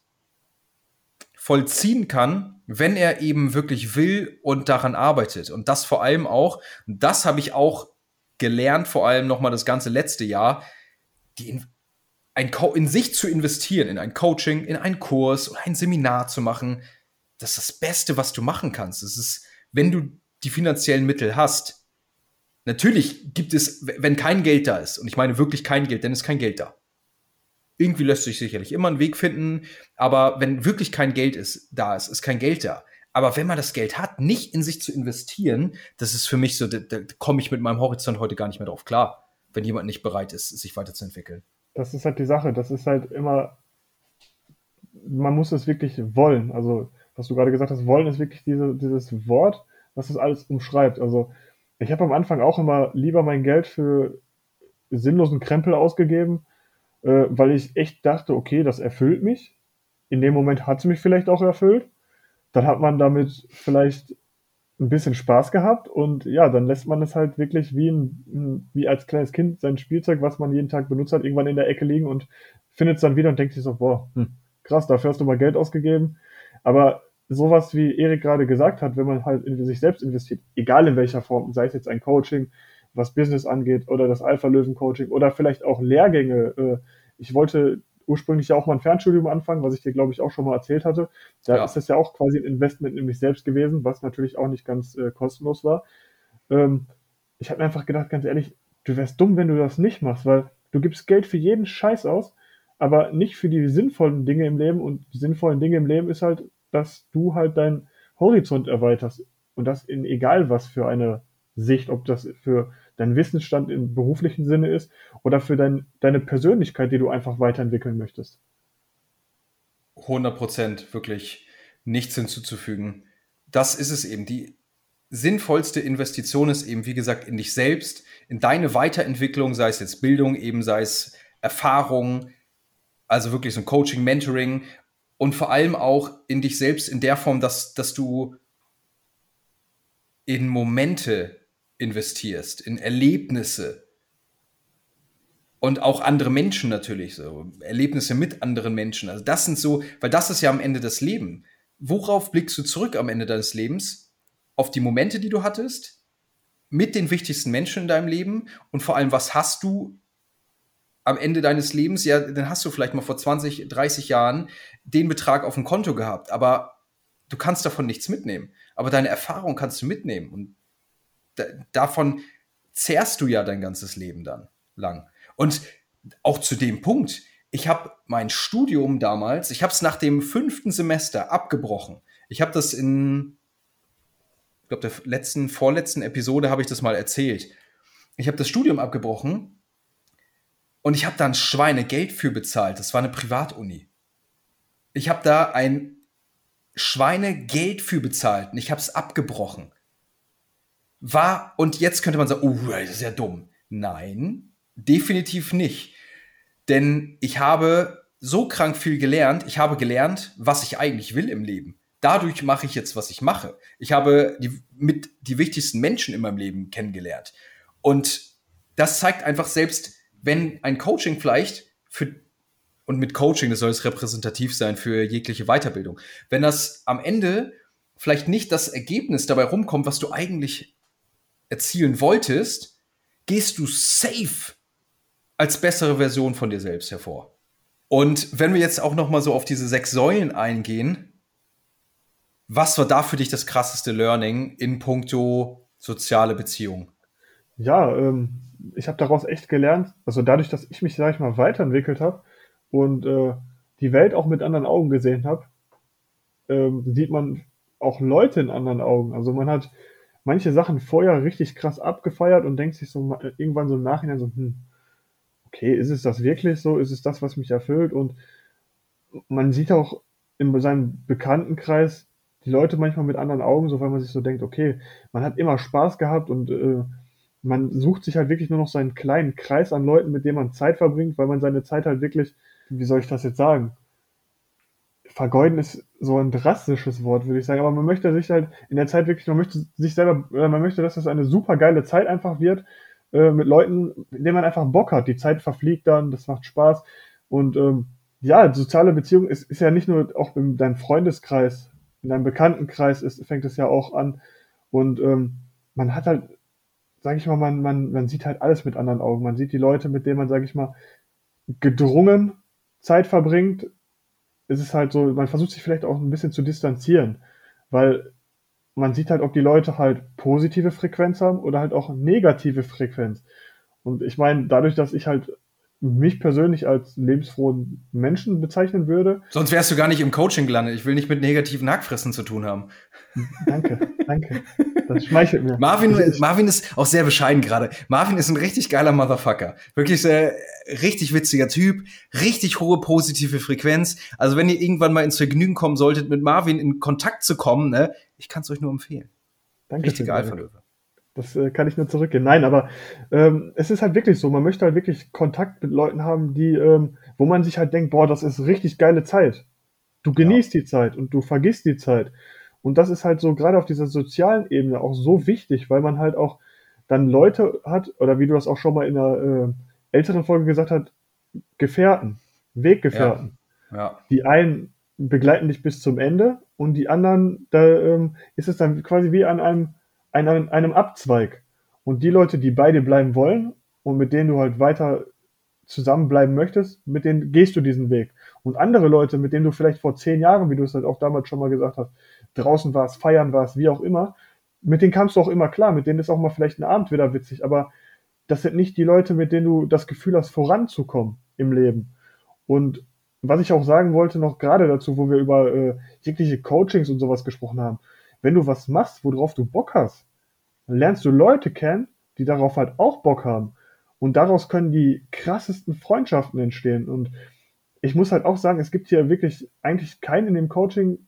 vollziehen kann, wenn er eben wirklich will und daran arbeitet. Und das vor allem auch, das habe ich auch gelernt, vor allem nochmal das ganze letzte Jahr, die in, ein in sich zu investieren, in ein Coaching, in einen Kurs oder ein Seminar zu machen. Das ist das Beste, was du machen kannst. Das ist, wenn du die finanziellen Mittel hast. Natürlich gibt es, wenn kein Geld da ist, und ich meine wirklich kein Geld, dann ist kein Geld da. Irgendwie lässt sich sicherlich immer einen Weg finden, aber wenn wirklich kein Geld ist, da ist, ist kein Geld da. Aber wenn man das Geld hat, nicht in sich zu investieren, das ist für mich so, da, da komme ich mit meinem Horizont heute gar nicht mehr drauf klar, wenn jemand nicht bereit ist, sich weiterzuentwickeln. Das ist halt die Sache. Das ist halt immer, man muss es wirklich wollen. Also, was du gerade gesagt hast, wollen ist wirklich diese, dieses Wort, was das alles umschreibt. Also, ich habe am Anfang auch immer lieber mein Geld für sinnlosen Krempel ausgegeben, äh, weil ich echt dachte, okay, das erfüllt mich. In dem Moment hat es mich vielleicht auch erfüllt dann hat man damit vielleicht ein bisschen Spaß gehabt und ja, dann lässt man es halt wirklich wie, ein, wie als kleines Kind sein Spielzeug, was man jeden Tag benutzt hat, irgendwann in der Ecke liegen und findet es dann wieder und denkt sich so, boah, hm, krass, dafür hast du mal Geld ausgegeben. Aber sowas, wie Erik gerade gesagt hat, wenn man halt in sich selbst investiert, egal in welcher Form, sei es jetzt ein Coaching, was Business angeht oder das Alpha-Löwen-Coaching oder vielleicht auch Lehrgänge. Äh, ich wollte ursprünglich ja auch mal ein Fernstudium anfangen, was ich dir, glaube ich, auch schon mal erzählt hatte. Da ja. ist das ja auch quasi ein Investment in mich selbst gewesen, was natürlich auch nicht ganz äh, kostenlos war. Ähm, ich habe mir einfach gedacht, ganz ehrlich, du wärst dumm, wenn du das nicht machst, weil du gibst Geld für jeden Scheiß aus, aber nicht für die sinnvollen Dinge im Leben. Und die sinnvollen Dinge im Leben ist halt, dass du halt deinen Horizont erweiterst. Und das in egal was für eine Sicht, ob das für dein Wissensstand im beruflichen Sinne ist oder für dein, deine Persönlichkeit, die du einfach weiterentwickeln möchtest. 100 Prozent, wirklich nichts hinzuzufügen. Das ist es eben. Die, sinnvollste Investition ist eben, wie gesagt, in dich selbst, in deine Weiterentwicklung, sei es jetzt Bildung, eben sei es Erfahrung, also wirklich so ein Coaching, Mentoring und vor allem auch in dich selbst in der Form, dass, dass du in Momente investierst, in Erlebnisse und auch andere Menschen natürlich, so Erlebnisse mit anderen Menschen. Also das sind so, weil das ist ja am Ende das Leben. Worauf blickst du zurück am Ende deines Lebens? auf die Momente, die du hattest, mit den wichtigsten Menschen in deinem Leben und vor allem, was hast du am Ende deines Lebens? Ja, dann hast du vielleicht mal vor 20, 30 Jahren den Betrag auf dem Konto gehabt, aber du kannst davon nichts mitnehmen. Aber deine Erfahrung kannst du mitnehmen und davon zehrst du ja dein ganzes Leben dann lang. Und auch zu dem Punkt, ich habe mein Studium damals, ich habe es nach dem fünften Semester abgebrochen. Ich habe das in ich glaube, der letzten, vorletzten Episode habe ich das mal erzählt. Ich habe das Studium abgebrochen und ich habe da ein Schweinegeld für bezahlt. Das war eine Privatuni. Ich habe da ein Schweinegeld für bezahlt und ich habe es abgebrochen. War, und jetzt könnte man sagen, oh, das ist ja dumm. Nein, definitiv nicht. Denn ich habe so krank viel gelernt. Ich habe gelernt, was ich eigentlich will im Leben dadurch mache ich jetzt, was ich mache. Ich habe die, mit die wichtigsten Menschen in meinem Leben kennengelernt. Und das zeigt einfach selbst, wenn ein Coaching vielleicht für, und mit Coaching, das soll es repräsentativ sein für jegliche Weiterbildung, wenn das am Ende vielleicht nicht das Ergebnis dabei rumkommt, was du eigentlich erzielen wolltest, gehst du safe als bessere Version von dir selbst hervor. Und wenn wir jetzt auch noch mal so auf diese sechs Säulen eingehen, was war da für dich das krasseste Learning in puncto soziale Beziehungen? Ja, ähm, ich habe daraus echt gelernt, also dadurch, dass ich mich, sag ich mal, weiterentwickelt habe und äh, die Welt auch mit anderen Augen gesehen habe, ähm, sieht man auch Leute in anderen Augen. Also man hat manche Sachen vorher richtig krass abgefeiert und denkt sich so irgendwann so im Nachhinein so, hm, okay, ist es das wirklich so? Ist es das, was mich erfüllt? Und man sieht auch in seinem Bekanntenkreis die Leute manchmal mit anderen Augen, so weil man sich so denkt, okay, man hat immer Spaß gehabt und äh, man sucht sich halt wirklich nur noch seinen kleinen Kreis an Leuten, mit denen man Zeit verbringt, weil man seine Zeit halt wirklich, wie soll ich das jetzt sagen? Vergeuden ist so ein drastisches Wort, würde ich sagen, aber man möchte sich halt in der Zeit wirklich, man möchte sich selber, äh, man möchte, dass das eine super geile Zeit einfach wird, äh, mit Leuten, mit denen man einfach Bock hat. Die Zeit verfliegt dann, das macht Spaß und ähm, ja, soziale Beziehung ist, ist ja nicht nur auch in deinem Freundeskreis in deinem Bekanntenkreis ist, fängt es ja auch an. Und ähm, man hat halt, sage ich mal, man, man, man sieht halt alles mit anderen Augen. Man sieht die Leute, mit denen man, sage ich mal, gedrungen Zeit verbringt. Es ist halt so, man versucht sich vielleicht auch ein bisschen zu distanzieren, weil man sieht halt, ob die Leute halt positive Frequenz haben oder halt auch negative Frequenz. Und ich meine, dadurch, dass ich halt mich persönlich als lebensfrohen Menschen bezeichnen würde. Sonst wärst du gar nicht im Coaching gelandet. Ich will nicht mit negativen Hackfressen zu tun haben. Danke, danke. [LAUGHS] Das schmeichelt mir. Marvin, Marvin ist auch sehr bescheiden gerade. Marvin ist ein richtig geiler Motherfucker. Wirklich sehr, richtig witziger Typ, richtig hohe positive Frequenz. Also wenn ihr irgendwann mal ins Vergnügen kommen solltet, mit Marvin in Kontakt zu kommen, ne, ich kann es euch nur empfehlen. Danke. Richtig Alpha-Löwe. Das äh, kann ich nur zurückgehen. Nein, aber ähm, es ist halt wirklich so, man möchte halt wirklich Kontakt mit Leuten haben, die, ähm, wo man sich halt denkt, boah, das ist richtig geile Zeit. Du genießt ja. die Zeit und du vergisst die Zeit. Und das ist halt so gerade auf dieser sozialen Ebene auch so wichtig, weil man halt auch dann Leute hat, oder wie du das auch schon mal in einer äh, älteren Folge gesagt hast, Gefährten, Weggefährten. Ja. ja. Die einen begleiten dich bis zum Ende und die anderen, da ähm, ist es dann quasi wie an einem einem, einem Abzweig. Und die Leute, die bei dir bleiben wollen und mit denen du halt weiter zusammenbleiben möchtest, mit denen gehst du diesen Weg. Und andere Leute, mit denen du vielleicht vor zehn Jahren, wie du es halt auch damals schon mal gesagt hast, draußen warst, feiern warst, wie auch immer, mit denen kamst du auch immer klar, mit denen ist auch mal vielleicht ein Abend wieder witzig, aber das sind nicht die Leute, mit denen du das Gefühl hast, voranzukommen im Leben. Und was ich auch sagen wollte, noch gerade dazu, wo wir über äh, jegliche Coachings und sowas gesprochen haben, wenn du was machst, worauf du Bock hast, dann lernst du Leute kennen, die darauf halt auch Bock haben. Und daraus können die krassesten Freundschaften entstehen. Und ich muss halt auch sagen, es gibt hier wirklich eigentlich keinen in dem Coaching,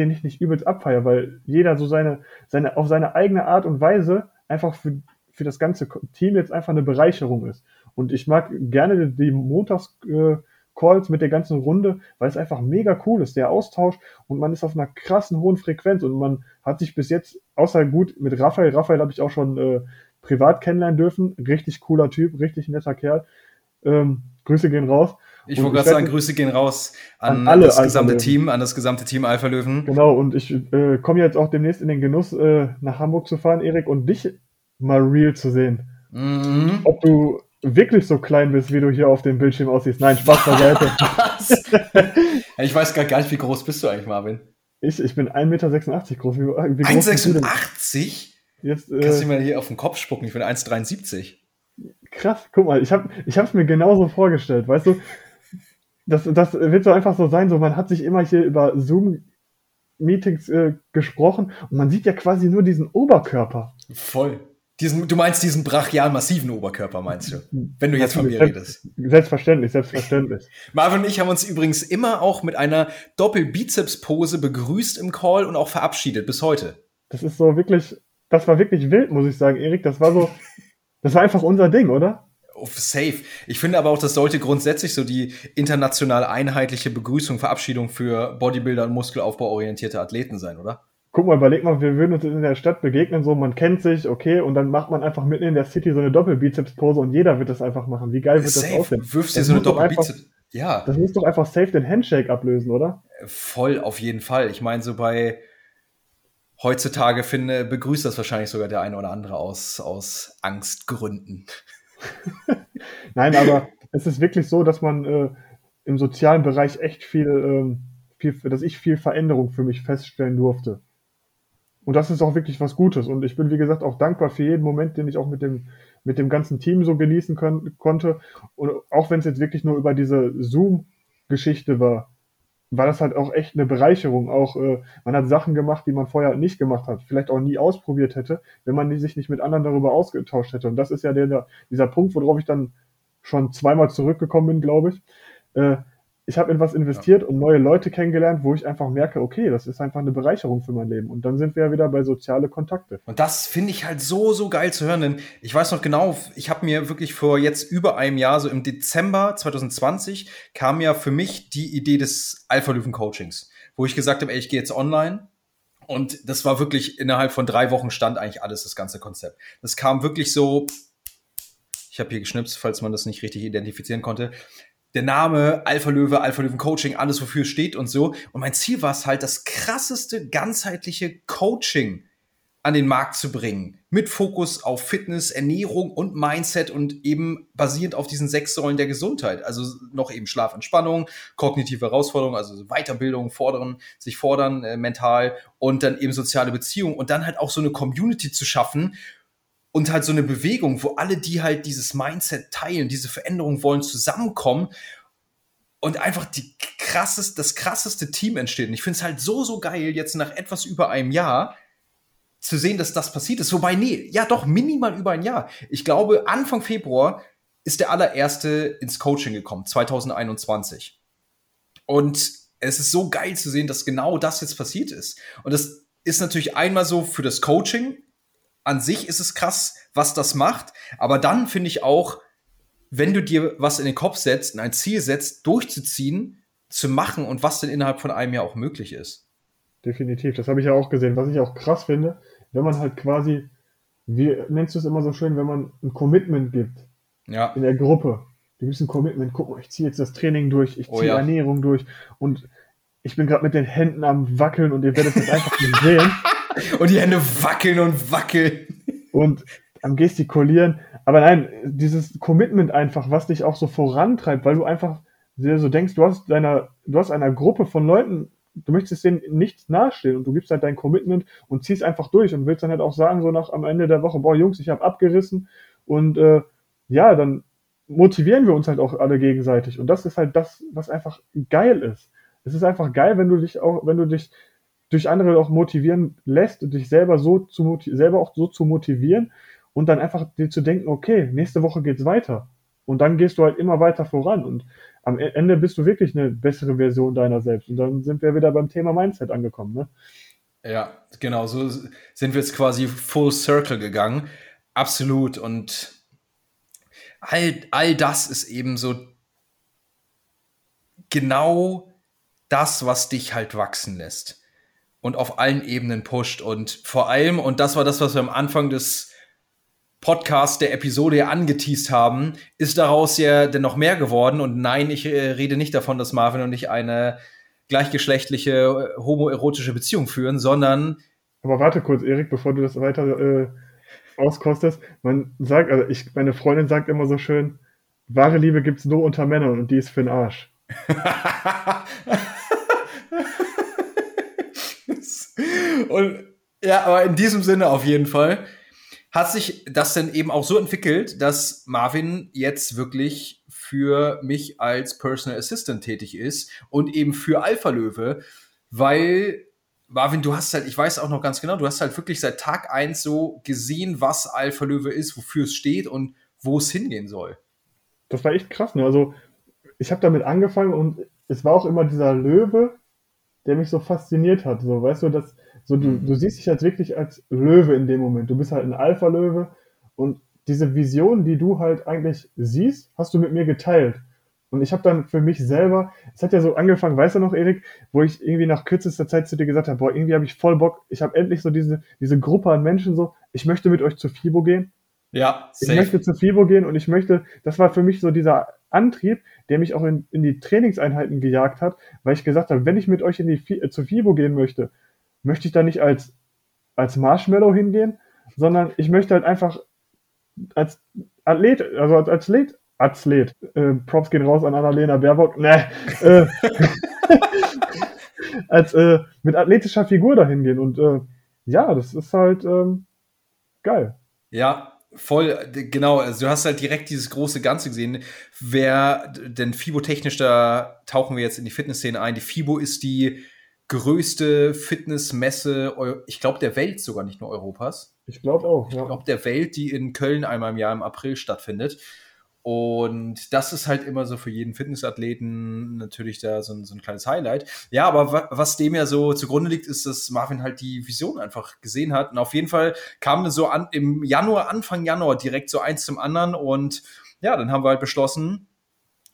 den ich nicht übelst abfeiere, weil jeder so seine, seine, auf seine eigene Art und Weise einfach für, für das ganze Team jetzt einfach eine Bereicherung ist. Und ich mag gerne die Montags-Calls mit der ganzen Runde, weil es einfach mega cool ist, der Austausch und man ist auf einer krassen hohen Frequenz und man hat sich bis jetzt, außer gut mit Raphael, Raphael habe ich auch schon äh, privat kennenlernen dürfen, richtig cooler Typ, richtig netter Kerl. Ähm, Grüße gehen raus. Ich wollte gerade sagen, Grüße gehen raus an, an alle das gesamte Team, an das gesamte Team Alpha Löwen. Genau, und ich äh, komme jetzt auch demnächst in den Genuss, äh, nach Hamburg zu fahren, Erik, und dich mal real zu sehen. Mhm. Ob du wirklich so klein bist, wie du hier auf dem Bildschirm aussiehst. Nein, Spaß beiseite. [LAUGHS] ich weiß gar nicht, wie groß bist du eigentlich, Marvin? Ich, ich bin 1,86 Meter groß. Wie, wie 1,86? Jetzt, äh, Kannst du mir hier auf den Kopf spucken? Ich bin 1,73. Krass, guck mal, ich habe ich es mir genauso vorgestellt, weißt du? Das, das wird so einfach so sein, so man hat sich immer hier über Zoom-Meetings äh, gesprochen und man sieht ja quasi nur diesen Oberkörper. Voll. Diesen, du meinst diesen brachial massiven Oberkörper, meinst du? Wenn du jetzt von mir redest. Selbstverständlich, selbstverständlich. [LAUGHS] Marvin und ich haben uns übrigens immer auch mit einer Doppel-Bizeps-Pose begrüßt im Call und auch verabschiedet bis heute. Das ist so wirklich, das war wirklich wild, muss ich sagen, Erik. Das war so, [LAUGHS] das war einfach unser Ding, oder? Safe. Ich finde aber auch, das sollte grundsätzlich so die international einheitliche Begrüßung, Verabschiedung für Bodybuilder und muskelaufbauorientierte Athleten sein, oder? Guck mal, überleg mal, wir würden uns in der Stadt begegnen, so man kennt sich, okay, und dann macht man einfach mitten in der City so eine Doppelbizeps-Pose und jeder wird das einfach machen. Wie geil wird safe. das aussehen? Wirfst dir so eine Doppelbizeps. Ja. Das muss doch einfach safe den Handshake ablösen, oder? Voll, auf jeden Fall. Ich meine, so bei heutzutage finde, begrüßt das wahrscheinlich sogar der eine oder andere aus, aus Angstgründen. [LAUGHS] Nein, aber es ist wirklich so, dass man äh, im sozialen Bereich echt viel, ähm, viel, dass ich viel Veränderung für mich feststellen durfte. Und das ist auch wirklich was Gutes. Und ich bin, wie gesagt, auch dankbar für jeden Moment, den ich auch mit dem, mit dem ganzen Team so genießen können, konnte. Und auch wenn es jetzt wirklich nur über diese Zoom-Geschichte war, war das halt auch echt eine Bereicherung. Auch äh, man hat Sachen gemacht, die man vorher nicht gemacht hat, vielleicht auch nie ausprobiert hätte, wenn man sich nicht mit anderen darüber ausgetauscht hätte. Und das ist ja der, dieser Punkt, worauf ich dann schon zweimal zurückgekommen bin, glaube ich. Äh, ich habe in was investiert und neue Leute kennengelernt, wo ich einfach merke, okay, das ist einfach eine Bereicherung für mein Leben. Und dann sind wir ja wieder bei soziale Kontakte. Und das finde ich halt so, so geil zu hören, denn ich weiß noch genau, ich habe mir wirklich vor jetzt über einem Jahr, so im Dezember 2020, kam ja für mich die Idee des Alpha-Löwen-Coachings, wo ich gesagt habe, ey, ich gehe jetzt online. Und das war wirklich innerhalb von drei Wochen stand eigentlich alles, das ganze Konzept. Das kam wirklich so, ich habe hier geschnipst, falls man das nicht richtig identifizieren konnte der Name Alpha Löwe, Alpha Löwen Coaching, alles wofür steht und so. Und mein Ziel war es halt, das krasseste ganzheitliche Coaching an den Markt zu bringen. Mit Fokus auf Fitness, Ernährung und Mindset und eben basierend auf diesen sechs Säulen der Gesundheit. Also noch eben Schlaf, Entspannung, kognitive Herausforderungen, also Weiterbildung, fordern, sich fordern äh, mental und dann eben soziale Beziehungen und dann halt auch so eine Community zu schaffen, und halt so eine Bewegung, wo alle, die halt dieses Mindset teilen, diese Veränderung wollen, zusammenkommen und einfach die krasseste, das krasseste Team entsteht. Und ich finde es halt so, so geil, jetzt nach etwas über einem Jahr zu sehen, dass das passiert ist. Wobei, nee, ja doch, minimal über ein Jahr. Ich glaube, Anfang Februar ist der allererste ins Coaching gekommen, 2021. Und es ist so geil zu sehen, dass genau das jetzt passiert ist. Und das ist natürlich einmal so für das Coaching, an sich ist es krass, was das macht. Aber dann finde ich auch, wenn du dir was in den Kopf setzt und ein Ziel setzt, durchzuziehen, zu machen und was denn innerhalb von einem Jahr auch möglich ist. Definitiv, das habe ich ja auch gesehen. Was ich auch krass finde, wenn man halt quasi, wie nennst du es immer so schön, wenn man ein Commitment gibt ja. in der Gruppe. Du gibst ein Commitment, guck mal, ich ziehe jetzt das Training durch, ich oh ziehe oh ja. Ernährung durch und ich bin gerade mit den Händen am Wackeln und ihr werdet es einfach nicht sehen. [LAUGHS] Und die Hände wackeln und wackeln. Und am Gestikulieren. Aber nein, dieses Commitment einfach, was dich auch so vorantreibt, weil du einfach so denkst, du hast deiner, du hast einer Gruppe von Leuten, du möchtest denen nichts nahestehen und du gibst halt dein Commitment und ziehst einfach durch und willst dann halt auch sagen, so nach am Ende der Woche, boah, Jungs, ich habe abgerissen und äh, ja, dann motivieren wir uns halt auch alle gegenseitig. Und das ist halt das, was einfach geil ist. Es ist einfach geil, wenn du dich auch, wenn du dich durch andere auch motivieren lässt und dich selber so zu selber auch so zu motivieren und dann einfach dir zu denken, okay, nächste Woche geht's weiter. Und dann gehst du halt immer weiter voran und am e-, Ende bist du wirklich eine bessere Version deiner selbst. Und dann sind wir wieder beim Thema Mindset angekommen, ne? Ja, genau, so sind wir jetzt quasi full circle gegangen. Absolut. Und all, all das ist eben so genau das, was dich halt wachsen lässt und auf allen Ebenen pusht. Und vor allem, und das war das, was wir am Anfang des Podcasts der Episode ja angeteased haben, ist daraus ja denn noch mehr geworden. Und nein, ich äh, rede nicht davon, dass Marvin und ich eine gleichgeschlechtliche äh, homoerotische Beziehung führen, sondern. Aber warte kurz, Erik, bevor du das weiter äh, auskostest. Man sagt, also ich, meine Freundin sagt immer so schön, wahre Liebe gibt es nur unter Männern und die ist für den Arsch. [LAUGHS] und ja, aber in diesem Sinne auf jeden Fall hat sich das denn eben auch so entwickelt, dass Marvin jetzt wirklich für mich als Personal Assistant tätig ist und eben für Alpha Löwe, weil Marvin, du hast halt, ich weiß auch noch ganz genau, du hast halt wirklich seit Tag eins so gesehen, was Alpha Löwe ist, wofür es steht und wo es hingehen soll. Das war echt krass, ne? Also, ich habe damit angefangen und es war auch immer dieser Löwe, der mich so fasziniert hat. So, weißt du, dass so du, mhm. du siehst dich jetzt wirklich als Löwe in dem Moment. Du bist halt ein Alpha-Löwe und diese Vision, die du halt eigentlich siehst, hast du mit mir geteilt. Und ich habe dann für mich selber, es hat ja so angefangen, weißt du noch, Erik, wo ich irgendwie nach kürzester Zeit zu dir gesagt habe, boah, irgendwie habe ich voll Bock, ich habe endlich so diese, diese Gruppe an Menschen so, ich möchte mit euch zu FIBO gehen. Ja, safe. Ich möchte zu FIBO gehen und ich möchte, das war für mich so dieser Antrieb, der mich auch in, in die Trainingseinheiten gejagt hat, weil ich gesagt habe, wenn ich mit euch in die, äh, zu FIBO gehen möchte, möchte ich da nicht als, als Marshmallow hingehen, sondern ich möchte halt einfach als Athlet, also als Athlet, Athlet, äh, Props gehen raus an Annalena Baerbock, ne, äh, [LAUGHS] als äh, mit athletischer Figur dahin gehen und äh, ja, das ist halt ähm, geil. Ja, voll, genau. Also du hast halt direkt dieses große Ganze gesehen. Wer, denn FIBO-technisch, da tauchen wir jetzt in die Fitnessszene ein. Die FIBO ist die größte Fitnessmesse, ich glaube, der Welt sogar, nicht nur Europas. Ich glaube auch, ja. Ich glaube, der Welt, die in Köln einmal im Jahr im April stattfindet. Und das ist halt immer so für jeden Fitnessathleten natürlich da so ein, so ein kleines Highlight. Ja, aber was dem ja so zugrunde liegt, ist, dass Marvin halt die Vision einfach gesehen hat. Und auf jeden Fall kam so an, im Januar, Anfang Januar direkt so eins zum anderen. Und ja, dann haben wir halt beschlossen,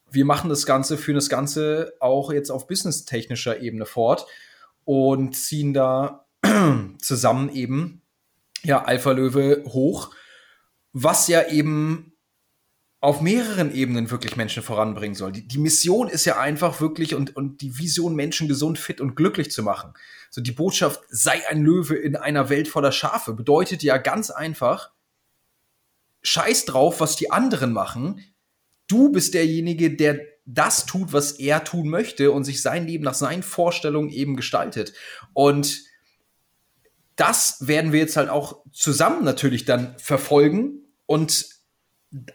wir machen das Ganze, führen das Ganze auch jetzt auf businesstechnischer Ebene fort und ziehen da [CLEARS THROAT] zusammen eben ja Alpha Löwe hoch, was ja eben auf mehreren Ebenen wirklich Menschen voranbringen soll. Die, die Mission ist ja einfach wirklich und, und die Vision, Menschen gesund, fit und glücklich zu machen. So die Botschaft, sei ein Löwe in einer Welt voller Schafe, bedeutet ja ganz einfach, scheiß drauf, was die anderen machen. Du bist derjenige, der das tut, was er tun möchte und sich sein Leben nach seinen Vorstellungen eben gestaltet. Und das werden wir jetzt halt auch zusammen natürlich dann verfolgen und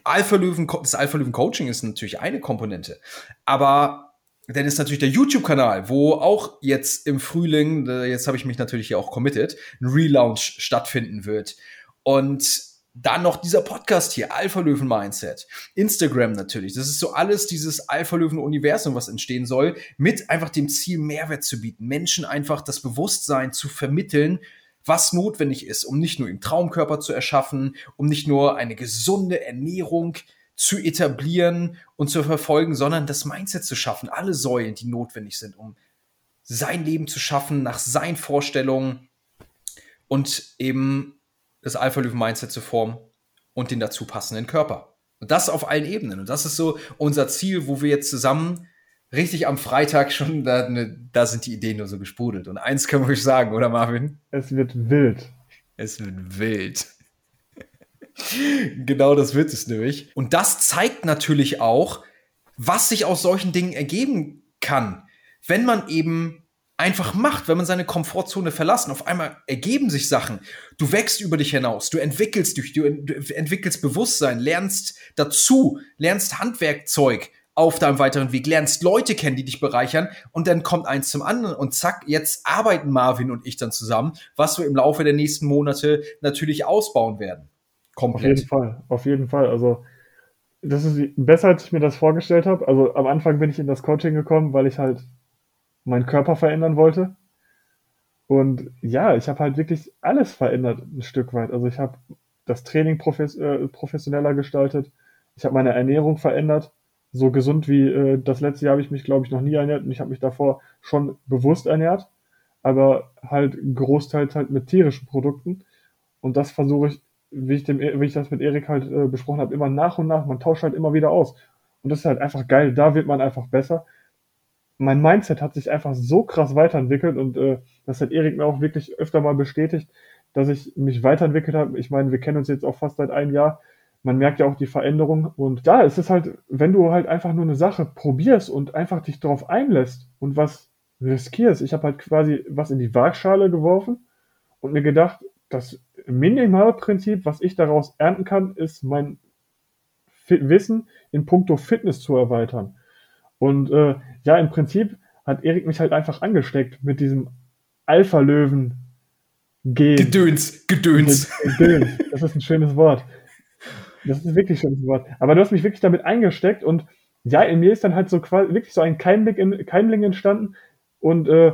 Alpha Löwen, das Alpha Löwen Coaching ist natürlich eine Komponente, aber dann ist natürlich der YouTube-Kanal, wo auch jetzt im Frühling, jetzt habe ich mich natürlich hier auch committed, ein Relaunch stattfinden wird. Und dann noch dieser Podcast hier, Alpha Löwen Mindset. Instagram natürlich. Das ist so alles dieses Alpha Löwen Universum, was entstehen soll, mit einfach dem Ziel, Mehrwert zu bieten. Menschen einfach das Bewusstsein zu vermitteln, was notwendig ist, um nicht nur im Traumkörper zu erschaffen, um nicht nur eine gesunde Ernährung zu etablieren und zu verfolgen, sondern das Mindset zu schaffen. Alle Säulen, die notwendig sind, um sein Leben zu schaffen, nach seinen Vorstellungen und eben das Alpha-Löwen-Mindset zu formen und den dazu passenden Körper. Und das auf allen Ebenen. Und das ist so unser Ziel, wo wir jetzt zusammen richtig am Freitag schon, da, ne, da sind die Ideen nur so gesprudelt. Und eins können wir euch sagen, oder Marvin? Es wird wild. Es wird wild. [LAUGHS] genau das wird es nämlich. Und das zeigt natürlich auch, was sich aus solchen Dingen ergeben kann, wenn man eben einfach macht, wenn man seine Komfortzone verlassen. Auf einmal ergeben sich Sachen. Du wächst über dich hinaus, du entwickelst dich, du, entwickelst Bewusstsein, lernst dazu, lernst Handwerkzeug auf deinem weiteren Weg, lernst Leute kennen, die dich bereichern und dann kommt eins zum anderen und zack, jetzt arbeiten Marvin und ich dann zusammen, was wir im Laufe der nächsten Monate natürlich ausbauen werden. Komplett. Auf jeden Fall, auf jeden Fall. Also das ist besser, als ich mir das vorgestellt habe. Also am Anfang bin ich in das Coaching gekommen, weil ich halt meinen Körper verändern wollte. Und ja, ich habe halt wirklich alles verändert, ein Stück weit. Also ich habe das Training profes äh, professioneller gestaltet. Ich habe meine Ernährung verändert. So gesund wie äh, das letzte Jahr habe ich mich, glaube ich, noch nie ernährt. Und ich habe mich davor schon bewusst ernährt, aber halt großteils halt mit tierischen Produkten. Und das versuche ich, wie ich, dem, wie ich das mit Erik halt äh, besprochen habe, immer nach und nach. Man tauscht halt immer wieder aus. Und das ist halt einfach geil. Da wird man einfach besser. Mein Mindset hat sich einfach so krass weiterentwickelt und äh, das hat Erik mir auch wirklich öfter mal bestätigt, dass ich mich weiterentwickelt habe. Ich meine, wir kennen uns jetzt auch fast seit einem Jahr. Man merkt ja auch die Veränderung. Und ja, es ist halt, wenn du halt einfach nur eine Sache probierst und einfach dich darauf einlässt und was riskierst. Ich habe halt quasi was in die Waagschale geworfen und mir gedacht, das Minimalprinzip, was ich daraus ernten kann, ist mein Wissen in puncto Fitness zu erweitern. Und äh, ja, im Prinzip hat Erik mich halt einfach angesteckt mit diesem Alpha-Löwen gehen. Gedöns, Gedöns. Gedöns, das ist ein schönes Wort. Das ist wirklich schönes Wort. Aber du hast mich wirklich damit eingesteckt und ja, in mir ist dann halt so quasi wirklich so ein Keimling, in, Keimling entstanden und äh,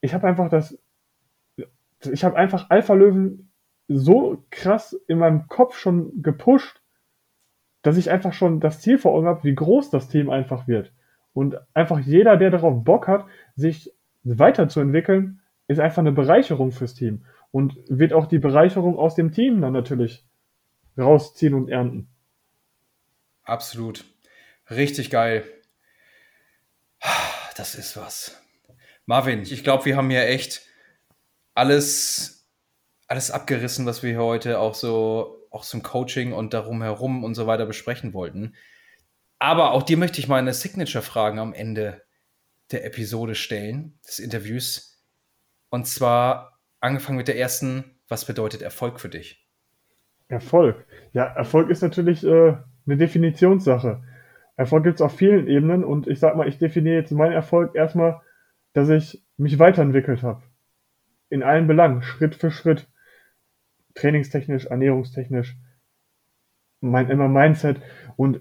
ich habe einfach das, ich habe einfach Alpha-Löwen so krass in meinem Kopf schon gepusht, dass ich einfach schon das Ziel vor Augen habe, wie groß das Team einfach wird. Und einfach jeder, der darauf Bock hat, sich weiterzuentwickeln, ist einfach eine Bereicherung fürs Team und wird auch die Bereicherung aus dem Team dann natürlich rausziehen und ernten. Absolut. Richtig geil. Das ist was. Marvin, ich glaube, wir haben hier echt alles, alles abgerissen, was wir heute auch so, auch zum Coaching und darum herum und so weiter besprechen wollten. Aber auch dir möchte ich meine Signature-Fragen am Ende der Episode stellen, des Interviews. Und zwar angefangen mit der ersten, was bedeutet Erfolg für dich? Erfolg. Ja, Erfolg ist natürlich äh, eine Definitionssache. Erfolg gibt es auf vielen Ebenen und ich sag mal, ich definiere jetzt meinen Erfolg erstmal, dass ich mich weiterentwickelt habe. In allen Belangen, Schritt für Schritt. Trainingstechnisch, ernährungstechnisch, mein immer Mindset. Und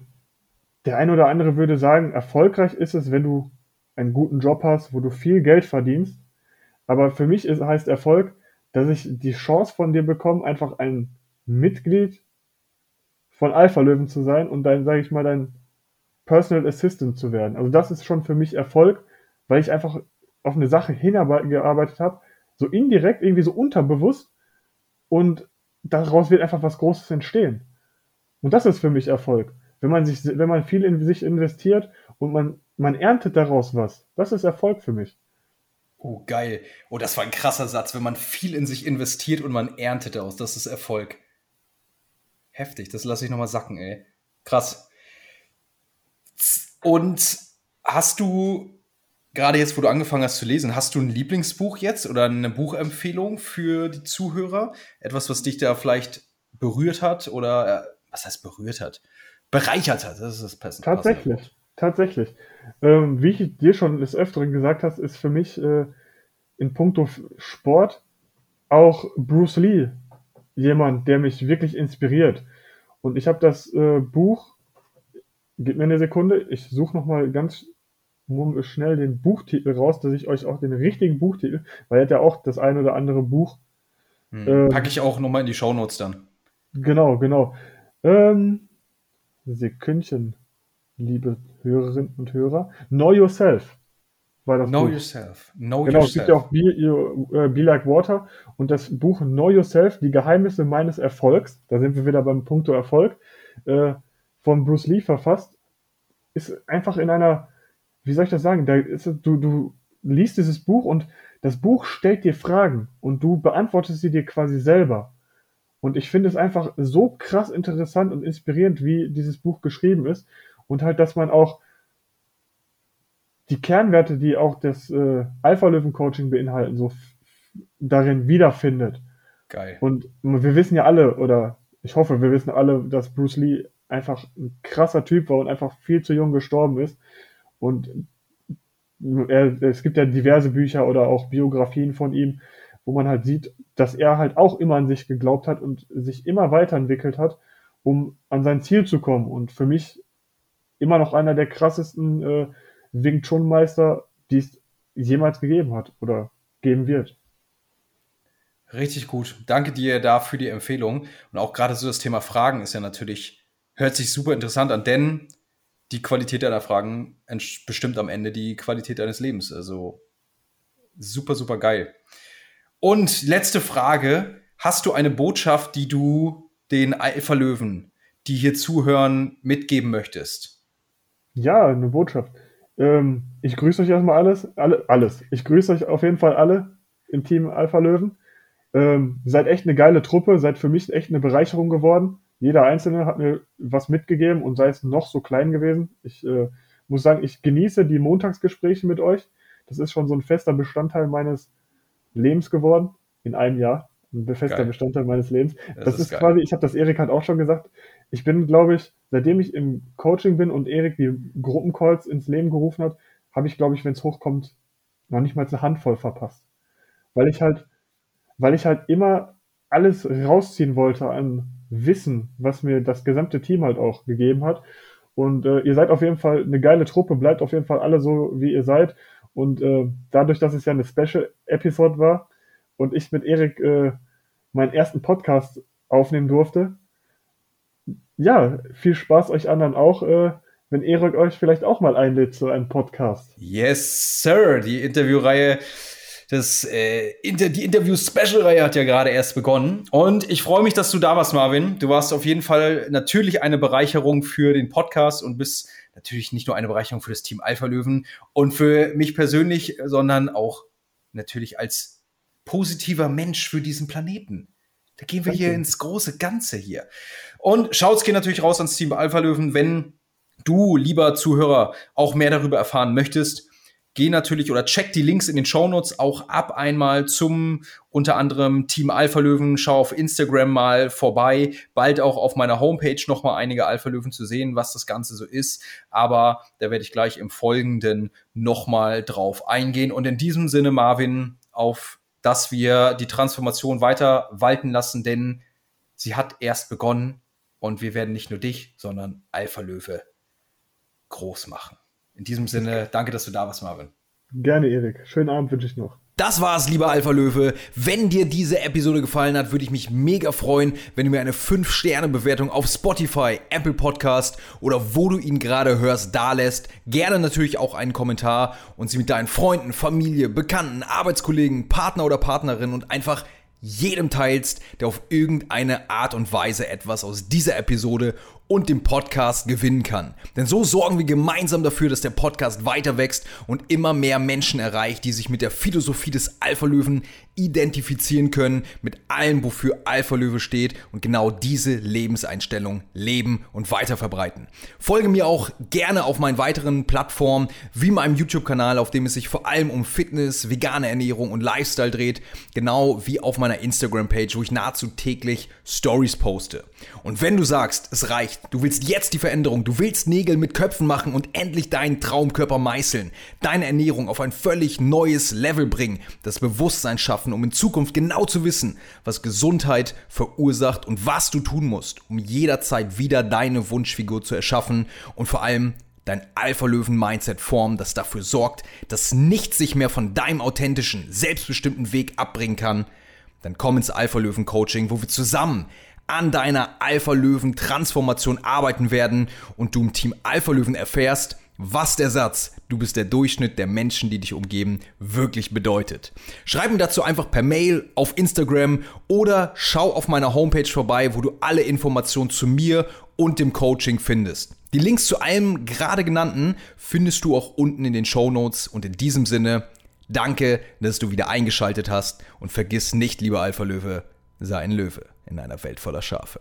der eine oder andere würde sagen, erfolgreich ist es, wenn du einen guten Job hast, wo du viel Geld verdienst aber für mich ist, heißt Erfolg, dass ich die Chance von dir bekomme, einfach ein Mitglied von Alpha Löwen zu sein und dann, sage ich mal, dein Personal Assistant zu werden. Also das ist schon für mich Erfolg, weil ich einfach auf eine Sache hingearbeitet habe, so indirekt, irgendwie so unterbewusst und daraus wird einfach was Großes entstehen. Und das ist für mich Erfolg. Wenn man sich, wenn man viel in sich investiert und man, man erntet daraus was, das ist Erfolg für mich. Oh, geil. Oh, das war ein krasser Satz. Wenn man viel in sich investiert und man erntet daraus, das ist Erfolg. Heftig, das lasse ich nochmal sacken, ey. Krass. Und hast du, gerade jetzt, wo du angefangen hast zu lesen, hast du ein Lieblingsbuch jetzt oder eine Buchempfehlung für die Zuhörer? Etwas, was dich da vielleicht berührt hat oder, äh, was heißt berührt hat? Bereichert hat, das ist das passende. Tatsächlich. Tatsächlich. Ähm, wie ich dir schon des Öfteren gesagt hast, ist für mich äh, in puncto Sport auch Bruce Lee jemand, der mich wirklich inspiriert. Und ich habe das äh, Buch, gib mir eine Sekunde, ich suche nochmal ganz schnell den Buchtitel raus, dass ich euch auch den richtigen Buchtitel, weil er hat ja auch das ein oder andere Buch. Hm, ähm, Packe ich auch nochmal in die Shownotes dann. Genau, genau. Ähm, Sekündchen liebe Hörerinnen und Hörer. Know Yourself war das Know Buch. Yourself. Know genau, yourself. es gibt ja auch Be, uh, Be, Like Water und das Buch Know Yourself, die Geheimnisse meines Erfolgs, da sind wir wieder beim Punkto Erfolg, äh, von Bruce Lee verfasst, ist einfach in einer, wie soll ich das sagen, da ist, du, du liest dieses Buch und das Buch stellt dir Fragen und du beantwortest sie dir quasi selber. Und ich finde es einfach so krass interessant und inspirierend, wie dieses Buch geschrieben ist und halt, dass man auch die Kernwerte, die auch das äh, Alpha-Löwen-Coaching beinhalten, so darin wiederfindet. Geil. Und wir wissen ja alle, oder ich hoffe, wir wissen alle, dass Bruce Lee einfach ein krasser Typ war und einfach viel zu jung gestorben ist. Und er, es gibt ja diverse Bücher oder auch Biografien von ihm, wo man halt sieht, dass er halt auch immer an sich geglaubt hat und sich immer weiterentwickelt hat, um an sein Ziel zu kommen. Und für mich immer noch einer der krassesten äh, Wing Chun Meister, die es jemals gegeben hat oder geben wird. Richtig gut. Danke dir da für die Empfehlung. Und auch gerade so das Thema Fragen ist ja natürlich, hört sich super interessant an, denn die Qualität deiner Fragen bestimmt am Ende die Qualität deines Lebens. Also super, super geil. Und letzte Frage. Hast du eine Botschaft, die du den Alpha-Löwen, die hier zuhören, mitgeben möchtest? Ja, eine Botschaft. Ähm, ich grüße euch erstmal alles, alle, alles. Ich grüße euch auf jeden Fall alle im Team Alpha Löwen. Ähm, seid echt eine geile Truppe, seid für mich echt eine Bereicherung geworden. Jeder Einzelne hat mir was mitgegeben und sei es noch so klein gewesen. Ich äh, muss sagen, ich genieße die Montagsgespräche mit euch. Das ist schon so ein fester Bestandteil meines Lebens geworden in einem Jahr. Ein fester geil. Bestandteil meines Lebens. Das, das ist, ist quasi, ich habe das Erik halt auch schon gesagt. Ich bin, glaube ich, seitdem ich im Coaching bin und Erik die Gruppencalls ins Leben gerufen hat, habe ich, glaube ich, wenn es hochkommt, noch nicht mal eine Handvoll verpasst. Weil ich halt weil ich halt immer alles rausziehen wollte an Wissen, was mir das gesamte Team halt auch gegeben hat. Und äh, ihr seid auf jeden Fall eine geile Truppe, bleibt auf jeden Fall alle so, wie ihr seid. Und äh, dadurch, dass es ja eine Special-Episode war und ich mit Erik äh, meinen ersten Podcast aufnehmen durfte, ja, viel Spaß euch anderen auch, äh, wenn Erik euch vielleicht auch mal einlädt zu einem Podcast. Yes, Sir. Die Interviewreihe das, äh, Inter die Interview-Special-Reihe hat ja gerade erst begonnen. Und ich freue mich, dass du da warst, Marvin. Du warst auf jeden Fall natürlich eine Bereicherung für den Podcast und bist natürlich nicht nur eine Bereicherung für das Team Alpha Löwen und für mich persönlich, sondern auch natürlich als positiver Mensch für diesen Planeten. Da gehen wir Danke. hier ins große Ganze hier. Und Shouts gehen natürlich raus ans Team Alpha Löwen, wenn du, lieber Zuhörer, auch mehr darüber erfahren möchtest geh natürlich oder check die Links in den Shownotes auch ab einmal zum unter anderem Team Alpha Löwen. Schau auf Instagram mal vorbei. Bald auch auf meiner Homepage noch mal einige Alpha Löwen zu sehen, was das Ganze so ist. Aber da werde ich gleich im Folgenden noch mal drauf eingehen. Und in diesem Sinne, Marvin, auf dass wir die Transformation weiter walten lassen, denn sie hat erst begonnen und wir werden nicht nur dich, sondern Alpha Löwe groß machen. In diesem Sinne, danke, dass du da warst, Marvin. Gerne, Erik. Schönen Abend wünsche ich noch. Das war's, lieber Alpha Löwe. Wenn dir diese Episode gefallen hat, würde ich mich mega freuen, wenn du mir eine 5-Sterne-Bewertung auf Spotify, Apple Podcast oder wo du ihn gerade hörst, da lässt. Gerne natürlich auch einen Kommentar und sie mit deinen Freunden, Familie, Bekannten, Arbeitskollegen, Partner oder Partnerin und einfach jedem teilst, der auf irgendeine Art und Weise etwas aus dieser Episode und dem Podcast gewinnen kann. Denn so sorgen wir gemeinsam dafür, dass der Podcast weiter wächst und immer mehr Menschen erreicht, die sich mit der Philosophie des Alpha-Löwen identifizieren können, mit allem, wofür Alpha-Löwe steht und genau diese Lebenseinstellung leben und weiter verbreiten. Folge mir auch gerne auf meinen weiteren Plattformen, wie meinem YouTube-Kanal, auf dem es sich vor allem um Fitness, vegane Ernährung und Lifestyle dreht, genau wie auf meiner Instagram-Page, wo ich nahezu täglich Stories poste. Und wenn du sagst, es reicht, erreicht. Du willst jetzt die Veränderung. Du willst Nägel mit Köpfen machen und endlich deinen Traumkörper meißeln. Deine Ernährung auf ein völlig neues Level bringen. Das Bewusstsein schaffen, um in Zukunft genau zu wissen, was Gesundheit verursacht und was du tun musst, um jederzeit wieder deine Wunschfigur zu erschaffen und vor allem dein Alpha-Löwen-Mindset formen, das dafür sorgt, dass nichts sich mehr von deinem authentischen, selbstbestimmten Weg abbringen kann, dann komm ins Alpha-Löwen-Coaching, wo wir zusammen an deiner Alpha-Löwen-Transformation arbeiten werden und du im Team Alpha-Löwen erfährst, was der Satz, du bist der Durchschnitt der Menschen, die dich umgeben, wirklich bedeutet. Schreib mir dazu einfach per Mail auf Instagram oder schau auf meiner Homepage vorbei, wo du alle Informationen zu mir und dem Coaching findest. Die Links zu allem gerade genannten findest du auch unten in den Show Notes und in diesem Sinne, danke, dass du wieder eingeschaltet hast und vergiss nicht, lieber Alpha Löwe, sei ein Löwe in einer Welt voller Schafe.